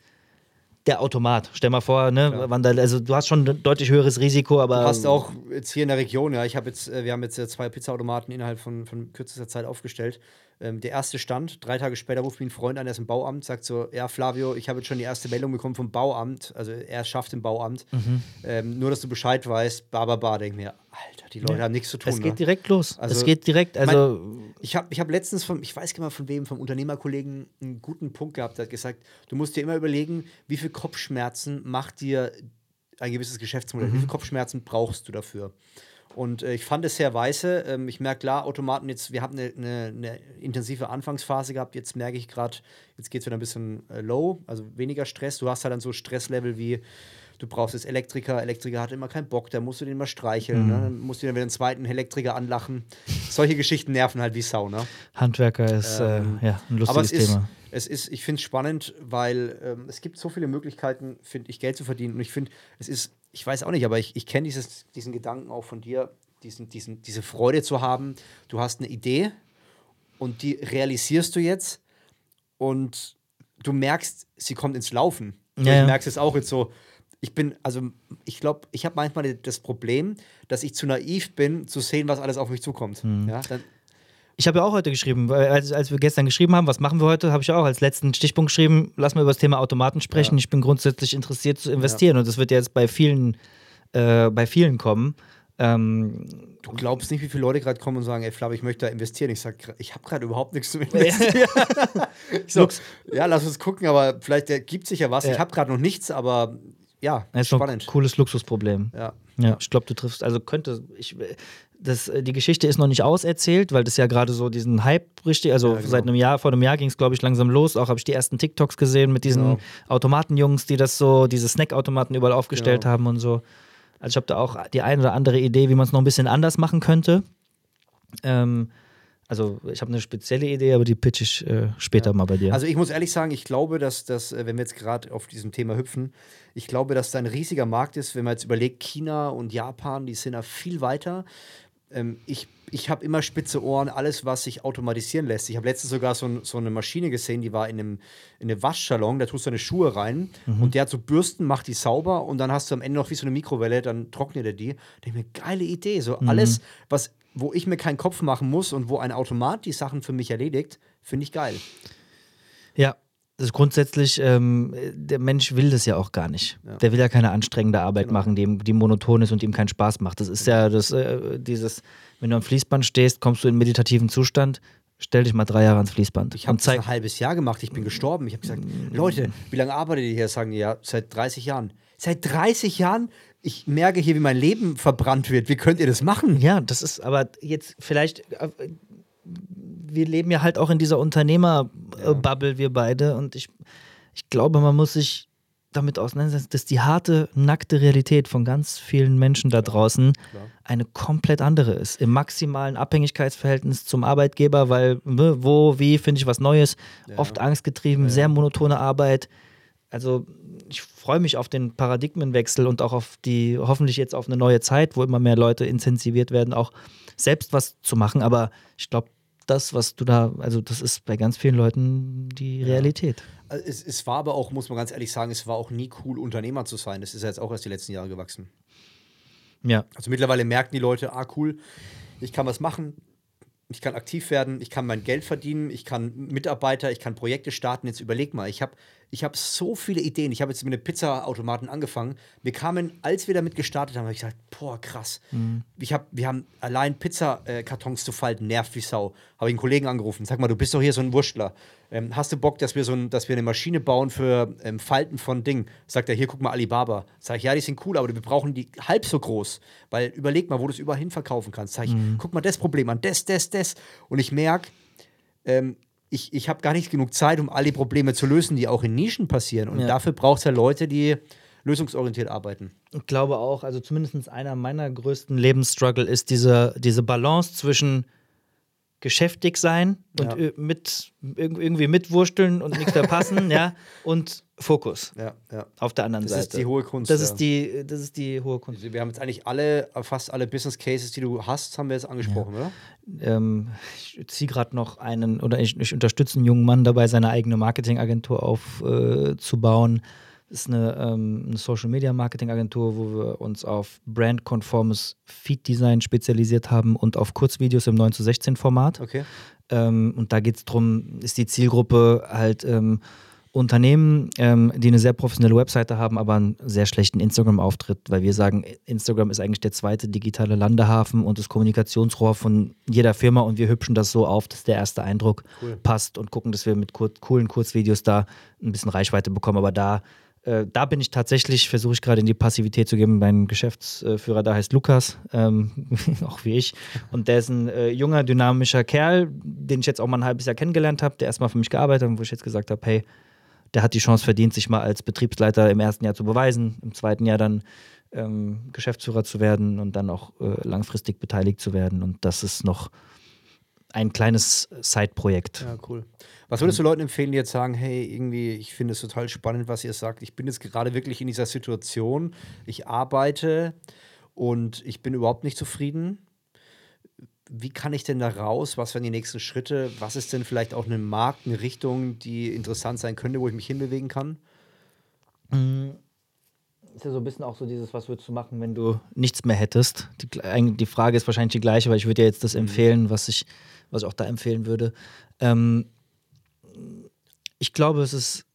der Automat. Stell mal vor, ne, wann da, also du hast schon ein deutlich höheres Risiko, aber Du hast auch jetzt hier in der Region, ja, ich habe jetzt, äh, wir haben jetzt äh, zwei Pizzaautomaten innerhalb von, von kürzester Zeit aufgestellt. Ähm, der erste stand, drei Tage später ruft mich ein Freund an, der ist im Bauamt, sagt so, ja Flavio, ich habe jetzt schon die erste Meldung bekommen vom Bauamt, also er schafft im Bauamt. Mhm. Ähm, nur, dass du Bescheid weißt, ba, ba, ba, denk mir, Alter, die Leute haben nichts zu tun. Es ne? geht direkt los. Also, es geht direkt, also Ich habe ich hab letztens von, ich weiß gar nicht mal von wem, vom Unternehmerkollegen einen guten Punkt gehabt, der hat gesagt, du musst dir immer überlegen, wie viel Kopfschmerzen macht dir ein gewisses Geschäftsmodell, wie viel Kopfschmerzen brauchst du dafür? Und äh, ich fand es sehr weise. Ähm, ich merke klar, Automaten jetzt, wir haben eine, eine, eine intensive Anfangsphase gehabt. Jetzt merke ich gerade, jetzt geht es wieder ein bisschen äh, low, also weniger Stress. Du hast halt dann so Stresslevel wie, du brauchst jetzt Elektriker, Elektriker hat immer keinen Bock, da musst du den mal streicheln, ne? dann musst du dann wieder einen zweiten Elektriker anlachen. Solche Geschichten nerven halt wie Sau, ne? Handwerker ist ähm, äh, ja, ein lustiges Aber es ist, Thema. es ist, ich finde es spannend, weil ähm, es gibt so viele Möglichkeiten, finde ich, Geld zu verdienen. Und ich finde, es ist, ich weiß auch nicht, aber ich, ich kenne diesen Gedanken auch von dir, diesen, diesen, diese Freude zu haben. Du hast eine Idee und die realisierst du jetzt und du merkst, sie kommt ins Laufen. Ja, ja. Ich merke es auch jetzt so. Ich bin, also ich glaube, ich habe manchmal das Problem, dass ich zu naiv bin, zu sehen, was alles auf mich zukommt. Hm. Ja, dann, Ich habe ja auch heute geschrieben, als, als wir gestern geschrieben haben, was machen wir heute, habe ich ja auch als letzten Stichpunkt geschrieben, lass mal über das Thema Automaten sprechen. Ja. Ich bin grundsätzlich interessiert zu investieren und das wird ja jetzt bei vielen, äh, bei vielen kommen. Ähm, Du glaubst nicht, wie viele Leute gerade kommen und sagen, ey Flav, ich möchte da investieren. Ich sage, ich habe gerade überhaupt nichts zu investieren. ich so, ja, lass uns gucken, aber vielleicht ergibt sich ja was. Ja. Ich habe gerade noch nichts, aber ja, das ist noch ein spannend. cooles Luxusproblem. Ja. Ja, ich glaube, du triffst, also könnte, ich, das, äh, die Geschichte ist noch nicht auserzählt, weil das ja gerade so diesen Hype richtig, also Ja, genau. seit einem Jahr, vor einem Jahr ging es, glaube ich, langsam los. Auch habe ich die ersten TikToks gesehen mit diesen Genau. Automatenjungs, die das so, diese Snackautomaten überall aufgestellt Genau. haben und so. Also ich habe da auch die eine oder andere Idee, wie man es noch ein bisschen anders machen könnte. Ähm, also ich habe eine spezielle Idee, aber die pitch ich äh, später mal bei dir. Also ich muss ehrlich sagen, ich glaube, dass das, äh, wenn wir jetzt gerade auf diesem Thema hüpfen, ich glaube, dass da ein riesiger Markt ist, wenn man jetzt überlegt, China und Japan, die sind da viel weiter. Ähm, ich ich habe immer spitze Ohren, alles, was sich automatisieren lässt. Ich habe letztens sogar so, so eine Maschine gesehen, die war in einem, in einem Waschsalon, da tust du deine Schuhe rein und der hat so Bürsten, macht die sauber und dann hast du am Ende noch wie so eine Mikrowelle, dann trocknet er die. Da denke ich mir, geile Idee. So alles, was, wo ich mir keinen Kopf machen muss und wo ein Automat die Sachen für mich erledigt, finde ich geil. Ja, das ist grundsätzlich, ähm, der Mensch will das ja auch gar nicht. Der will ja keine anstrengende Arbeit Genau. machen, die, ihm- die monoton ist und ihm keinen Spaß macht. Das ist ja das, äh, dieses, wenn du am Fließband stehst, kommst du in einen meditativen Zustand, Stell dich mal drei Jahre ans Fließband. Ich habe das ein halbes Jahr gemacht, ich bin gestorben. Ich habe gesagt, Leute, wie lange arbeitet ihr hier? Sagen die, ja, seit 30 Jahren. Seit 30 Jahren? Ich merke hier, wie mein Leben verbrannt wird. Wie könnt ihr das machen? Ja, das ist aber jetzt vielleicht, äh, wir leben ja halt auch in dieser Unternehmerbubble, wir beide. Und ich, ich glaube, man muss sich damit auseinandersetzen, dass die harte, nackte Realität von ganz vielen Menschen da draußen Klar. eine komplett andere ist. Im maximalen Abhängigkeitsverhältnis zum Arbeitgeber, weil ne, wo, wie finde ich was Neues, ja. oft angstgetrieben, ja. sehr monotone Arbeit. Also ich freue mich auf den Paradigmenwechsel und auch auf die, hoffentlich jetzt auf eine neue Zeit, wo immer mehr Leute intensiviert werden, auch selbst was zu machen. Aber ich glaube, das, was du da, also das ist bei ganz vielen Leuten die Realität. Ja. Äh, es, es, war aber auch, muss man ganz ehrlich sagen, es war auch nie cool, Unternehmer zu sein. Das ist ja jetzt auch erst die letzten Jahre gewachsen. Ja. Also mittlerweile merken die Leute, ah cool, ich kann was machen, ich kann aktiv werden, ich kann mein Geld verdienen, ich kann Mitarbeiter, ich kann Projekte starten. Jetzt überleg mal, ich habe ich hab so viele Ideen. Ich habe jetzt mit einem Pizzaautomaten angefangen. Wir kamen, als wir damit gestartet haben, habe ich gesagt, boah, krass. Mhm. Ich hab, wir haben allein Pizzakartons zu falten, nervt wie Sau. Habe ich einen Kollegen angerufen. Sag mal, du bist doch hier so ein Wurstler. Ähm, hast du Bock, dass wir, so ein, dass wir eine Maschine bauen für ähm, Falten von Dingen? Sagt er, hier, guck mal, Alibaba. Sag ich, ja, die sind cool, aber wir brauchen die halb so groß. Weil überleg mal, wo du es überall hin verkaufen kannst. Sag ich, mhm. guck mal das Problem an, das, das, das. Und ich merke, ähm, ich, ich habe gar nicht genug Zeit, um all die Probleme zu lösen, die auch in Nischen passieren. Und ja. dafür braucht es ja Leute, die lösungsorientiert arbeiten. Ich glaube auch, also zumindest einer meiner größten Lebensstruggle ist diese, diese Balance zwischen geschäftig sein und ja. mit irgendwie mitwursteln und nichts verpassen, ja, und Fokus. Ja, ja. Auf der anderen das Seite. Das ist die hohe Kunst. Das ja. ist die, das ist die hohe Kunst. Also wir haben jetzt eigentlich alle, fast alle Business Cases, die du hast, haben wir jetzt angesprochen, oder? Ähm, ich ziehe gerade noch einen, oder ich, ich, unterstütze einen jungen Mann dabei, seine eigene Marketingagentur aufzubauen. Äh, ist eine, ähm, eine Social Media Marketing Agentur, wo wir uns auf brandkonformes Feed Design spezialisiert haben und auf Kurzvideos im 9 zu 16 Format. Okay. Ähm, und da geht es darum, ist die Zielgruppe halt ähm, Unternehmen, ähm, die eine sehr professionelle Webseite haben, aber einen sehr schlechten Instagram-Auftritt, weil wir sagen, Instagram ist eigentlich der zweite digitale Landehafen und das Kommunikationsrohr von jeder Firma und wir hübschen das so auf, dass der erste Eindruck cool. passt und gucken, dass wir mit kur coolen Kurzvideos da ein bisschen Reichweite bekommen. Aber da äh, da bin ich tatsächlich, versuche ich gerade in die Passivität zu geben. Mein Geschäftsführer da heißt Lukas, ähm, auch wie ich. Und der ist ein äh, junger, dynamischer Kerl, den ich jetzt auch mal ein halbes Jahr kennengelernt habe, der erstmal für mich gearbeitet hat, wo ich jetzt gesagt habe, hey, der hat die Chance verdient, sich mal als Betriebsleiter im ersten Jahr zu beweisen, im zweiten Jahr dann ähm, Geschäftsführer zu werden und dann auch äh, langfristig beteiligt zu werden. Und das ist noch ein kleines Side-Projekt. Ja, cool. Was würdest du Leuten empfehlen, die jetzt sagen, hey, irgendwie, ich finde es total spannend, was ihr sagt. Ich bin jetzt gerade wirklich in dieser Situation. Ich arbeite und ich bin überhaupt nicht zufrieden. Wie kann ich denn da raus? Was wären die nächsten Schritte? Was ist denn vielleicht auch eine Markt, eine Richtung, die interessant sein könnte, wo ich mich hinbewegen kann? Mhm ist ja so ein bisschen auch so dieses, was würdest du machen, wenn du nichts mehr hättest? Die, die Frage ist wahrscheinlich die gleiche, weil ich würde ja jetzt das mhm. empfehlen, was ich, was ich auch da empfehlen würde. Ähm, ich glaube, es ist,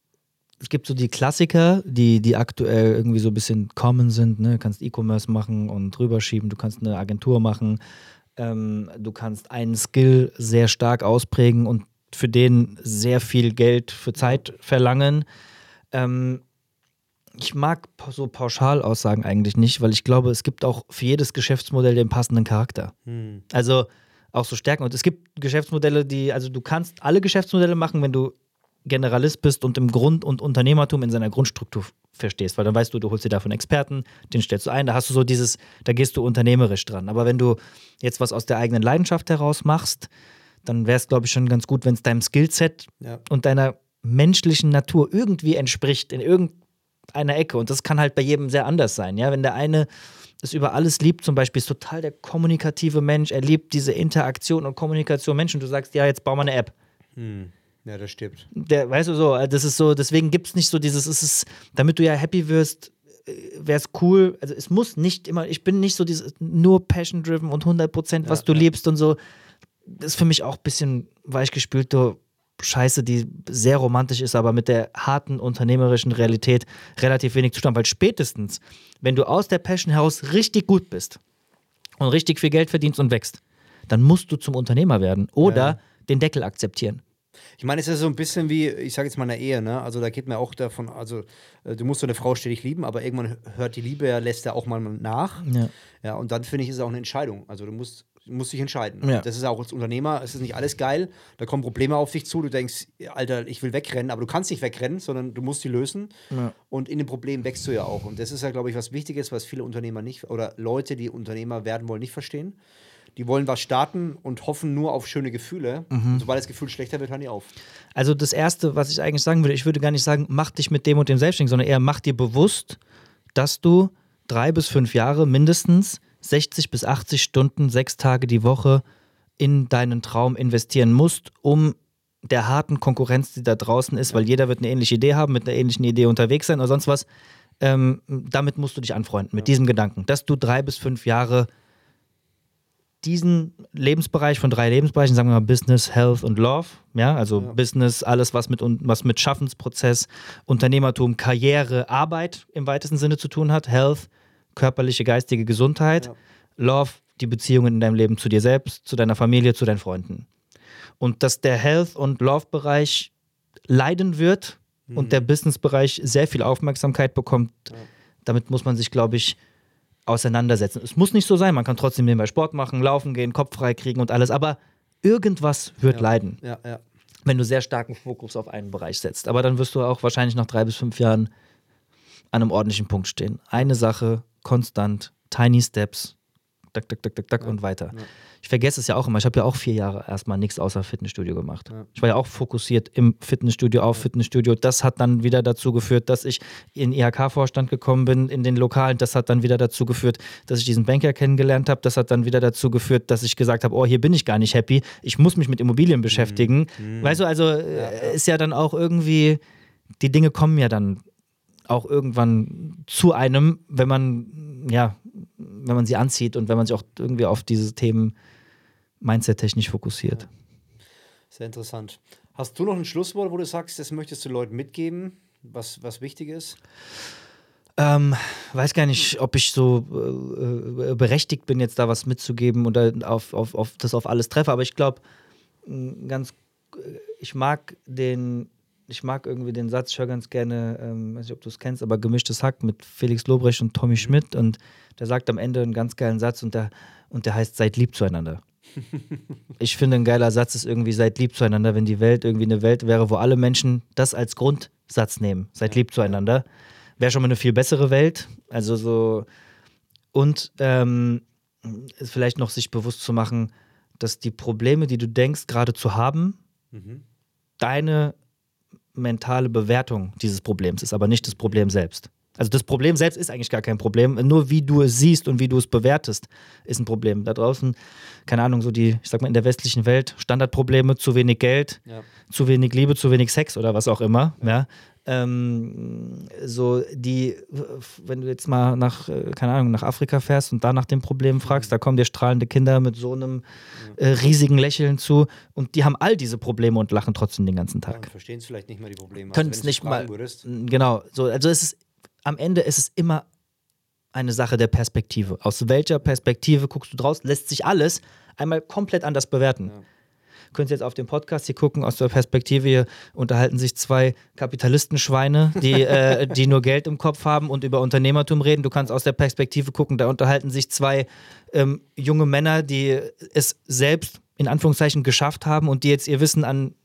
es gibt so die Klassiker, die, die aktuell irgendwie so ein bisschen common sind. Ne? Du kannst E-Commerce machen und rüberschieben, du kannst eine Agentur machen, ähm, du kannst einen Skill sehr stark ausprägen und für den sehr viel Geld für Zeit verlangen. Ähm, ich mag so Pauschalaussagen eigentlich nicht, weil ich glaube, es gibt auch für jedes Geschäftsmodell den passenden Charakter. Hm. Also auch so Stärken. Und es gibt Geschäftsmodelle, die, also du kannst alle Geschäftsmodelle machen, wenn du Generalist bist und im Grund- und Unternehmertum in seiner Grundstruktur verstehst, weil dann weißt du, du holst dir davon Experten, den stellst du ein, da hast du so dieses, da gehst du unternehmerisch dran. Aber wenn du jetzt was aus der eigenen Leidenschaft heraus machst, dann wäre es, glaube ich, schon ganz gut, wenn es deinem Skillset ja. und deiner menschlichen Natur irgendwie entspricht, in irgendeinem einer Ecke. Und das kann halt bei jedem sehr anders sein. Ja, wenn der eine es über alles liebt, zum Beispiel ist total der kommunikative Mensch, er liebt diese Interaktion und Kommunikation Menschen. Du sagst, ja, jetzt bau mal eine App. Hm. Ja, das stimmt. Der, weißt du so, äh, das ist so, deswegen gibt es nicht so dieses, es ist, damit du ja happy wirst, äh, wäre es cool, also es muss nicht immer, ich bin nicht so dieses nur passion-driven und 100% was ja, du ja. liebst und so. Das ist für mich auch ein bisschen weichgespült, du Scheiße, die sehr romantisch ist, aber mit der harten unternehmerischen Realität relativ wenig Zustand. Weil spätestens, wenn du aus der Passion heraus richtig gut bist und richtig viel Geld verdienst und wächst, dann musst du zum Unternehmer werden. Oder ja. den Deckel akzeptieren. Ich meine, es ist so ein bisschen wie, ich sage jetzt mal eine Ehe, ne? Also da geht mir auch davon, also äh, du musst so eine Frau stetig lieben, aber irgendwann hört die Liebe ja, lässt ja auch mal nach. Ja. Ja, und dann finde ich, ist es auch eine Entscheidung. Also du musst, musst dich entscheiden. Ja. Das ist auch als Unternehmer, es ist nicht alles geil. Da kommen Probleme auf dich zu. Du denkst, Alter, ich will wegrennen, aber du kannst nicht wegrennen, sondern du musst die lösen. Ja. Und in dem Problem wächst du ja auch. Und das ist ja, glaube ich, was Wichtiges, was viele Unternehmer nicht, oder Leute, die Unternehmer werden wollen, nicht verstehen. Die wollen was starten und hoffen nur auf schöne Gefühle. Mhm. Sobald das Gefühl schlechter wird, hören die auf. Also das Erste, was ich eigentlich sagen würde, ich würde gar nicht sagen, mach dich mit dem und dem selbstständig, sondern eher mach dir bewusst, dass du drei bis fünf Jahre mindestens 60 bis 80 Stunden, sechs Tage die Woche in deinen Traum investieren musst, um der harten Konkurrenz, die da draußen ist, weil jeder wird eine ähnliche Idee haben, mit einer ähnlichen Idee unterwegs sein oder sonst was. Ähm, damit musst du dich anfreunden, mit diesem Gedanken, dass du drei bis fünf Jahre diesen Lebensbereich von drei Lebensbereichen, sagen wir mal Business, Health und Love, ja, also Ja. Business, alles was mit was mit Schaffensprozess, Unternehmertum, Karriere, Arbeit im weitesten Sinne zu tun hat, Health, körperliche, geistige Gesundheit, Ja. Love, die Beziehungen in deinem Leben zu dir selbst, zu deiner Familie, zu deinen Freunden. Und dass der Health- und Love-Bereich leiden wird und der Business-Bereich sehr viel Aufmerksamkeit bekommt, damit muss man sich, glaube ich, auseinandersetzen. Es muss nicht so sein, man kann trotzdem nebenbei Sport machen, laufen gehen, Kopf frei kriegen und alles, aber irgendwas wird Ja. leiden, Ja, ja. wenn du sehr starken Fokus auf einen Bereich setzt. Aber dann wirst du auch wahrscheinlich nach drei bis fünf Jahren an einem ordentlichen Punkt stehen. Eine Sache, konstant, tiny steps, tak, tak, tak, tak, tak und weiter. Ja. Ich vergesse es ja auch immer. Ich habe ja auch vier Jahre erstmal nichts außer Fitnessstudio gemacht. Ja. Ich war ja auch fokussiert im Fitnessstudio auf Fitnessstudio. Das hat dann wieder dazu geführt, dass ich in IHK-Vorstand gekommen bin, in den Lokalen. Das hat dann wieder dazu geführt, dass ich diesen Banker kennengelernt habe. Das hat dann wieder dazu geführt, dass ich gesagt habe, oh, hier bin ich gar nicht happy. Ich muss mich mit Immobilien beschäftigen. Weißt du, also äh, ist ja dann auch irgendwie, die Dinge kommen ja dann auch irgendwann zu einem, wenn man, ja, wenn man sie anzieht und wenn man sich auch irgendwie auf diese Themen mindset-technisch fokussiert. Sehr interessant. Hast du noch ein Schlusswort, wo du sagst, das möchtest du Leuten mitgeben, was, was wichtig ist? Ähm, weiß gar nicht, ob ich so äh, äh, berechtigt bin, jetzt da was mitzugeben oder auf, auf, auf das auf alles treffe, aber ich glaube, ganz, äh, ich mag den, ich mag irgendwie den Satz, ich höre ganz gerne, ähm, weiß nicht, ob du es kennst, aber gemischtes Hack mit Felix Lobrecht und Tommy Schmidt. Und der sagt am Ende einen ganz geilen Satz und der, und der heißt, seid lieb zueinander. ich finde, ein geiler Satz ist irgendwie, seid lieb zueinander, wenn die Welt irgendwie eine Welt wäre, wo alle Menschen das als Grundsatz nehmen, seid lieb zueinander wäre schon mal eine viel bessere Welt. Also so und ähm, ist vielleicht noch sich bewusst zu machen, dass die Probleme, die du denkst, gerade zu haben, deine mentale Bewertung dieses Problems ist, aber nicht das Problem selbst. Also das Problem selbst ist eigentlich gar kein Problem. Nur wie du es siehst und wie du es bewertest, ist ein Problem. Da draußen, keine Ahnung, so die, ich sag mal, in der westlichen Welt, Standardprobleme, zu wenig Geld, Ja. zu wenig Liebe, zu wenig Sex oder was auch immer. Ja. Ähm, so die, wenn du jetzt mal nach, äh, keine Ahnung, nach Afrika fährst und da nach den Problemen fragst, da kommen dir strahlende Kinder mit so einem äh, riesigen Lächeln zu und die haben all diese Probleme und lachen trotzdem den ganzen Ja, Tag. verstehen es vielleicht nicht mal die Probleme. Können Also es wenn nicht mal. Würdest, Genau, so, also es ist am Ende ist es immer eine Sache der Perspektive. Aus welcher Perspektive guckst du draus? Lässt sich alles einmal komplett anders bewerten. Ja. Könnt ihr jetzt auf dem Podcast hier gucken, aus der Perspektive hier unterhalten sich zwei Kapitalistenschweine, die, äh, die nur Geld im Kopf haben und über Unternehmertum reden. Du kannst aus der Perspektive gucken, da unterhalten sich zwei ähm, junge Männer, die es selbst in Anführungszeichen geschafft haben und die jetzt ihr Wissen an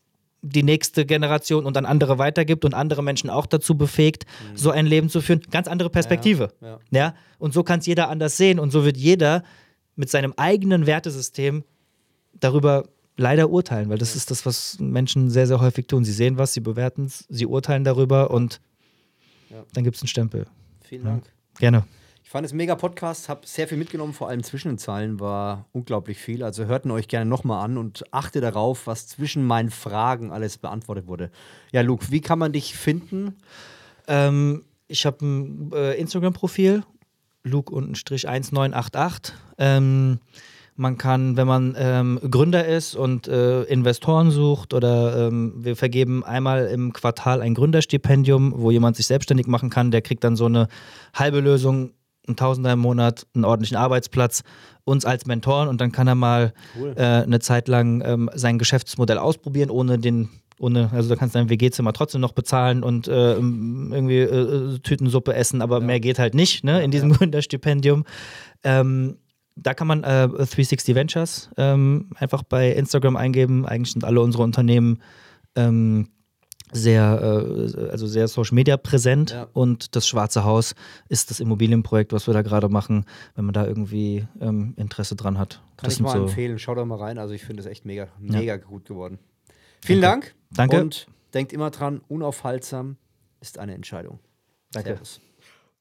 die nächste Generation und an andere weitergibt und andere Menschen auch dazu befähigt, so ein Leben zu führen. Ganz andere Perspektive. Ja, ja. Ja? Und so kann es jeder anders sehen und so wird jeder mit seinem eigenen Wertesystem darüber leider urteilen, weil das ist das, was Menschen sehr, sehr häufig tun. Sie sehen was, sie bewerten es, sie urteilen darüber und Ja. dann gibt es einen Stempel. Vielen Dank. Gerne. Ich fand es mega Podcast, habe sehr viel mitgenommen, vor allem zwischen den Zeilen war unglaublich viel. Also hört ihn euch gerne nochmal an und achte darauf, was zwischen meinen Fragen alles beantwortet wurde. Ja, Luke, wie kann man dich finden? Ähm, ich habe ein äh, Instagram-Profil, Luke-1988. Ähm, man kann, wenn man ähm, Gründer ist und äh, Investoren sucht oder ähm, wir vergeben einmal im Quartal ein Gründerstipendium, wo jemand sich selbstständig machen kann, der kriegt dann so eine halbe Lösung ein Tausender im Monat, einen ordentlichen Arbeitsplatz, uns als Mentoren und dann kann er mal cool. äh, eine Zeit lang ähm, sein Geschäftsmodell ausprobieren, ohne den ohne, also da kannst du dein WG-Zimmer trotzdem noch bezahlen und äh, irgendwie äh, Tütensuppe essen, aber ja. mehr geht halt nicht, ne, in diesem ja. Gründerstipendium. Ähm, da kann man äh, 360 Ventures ähm, einfach bei Instagram eingeben. Eigentlich sind alle unsere Unternehmen ähm, sehr, äh, also sehr Social Media präsent ja. und das Schwarze Haus ist das Immobilienprojekt, was wir da gerade machen, wenn man da irgendwie ähm, Interesse dran hat. Kann das ich mal so empfehlen, schaut da mal rein. Also ich finde es echt mega, mega ja. gut geworden. Vielen Danke. Dank. Danke. Und denkt immer dran, unaufhaltsam ist eine Entscheidung. Danke. Servus.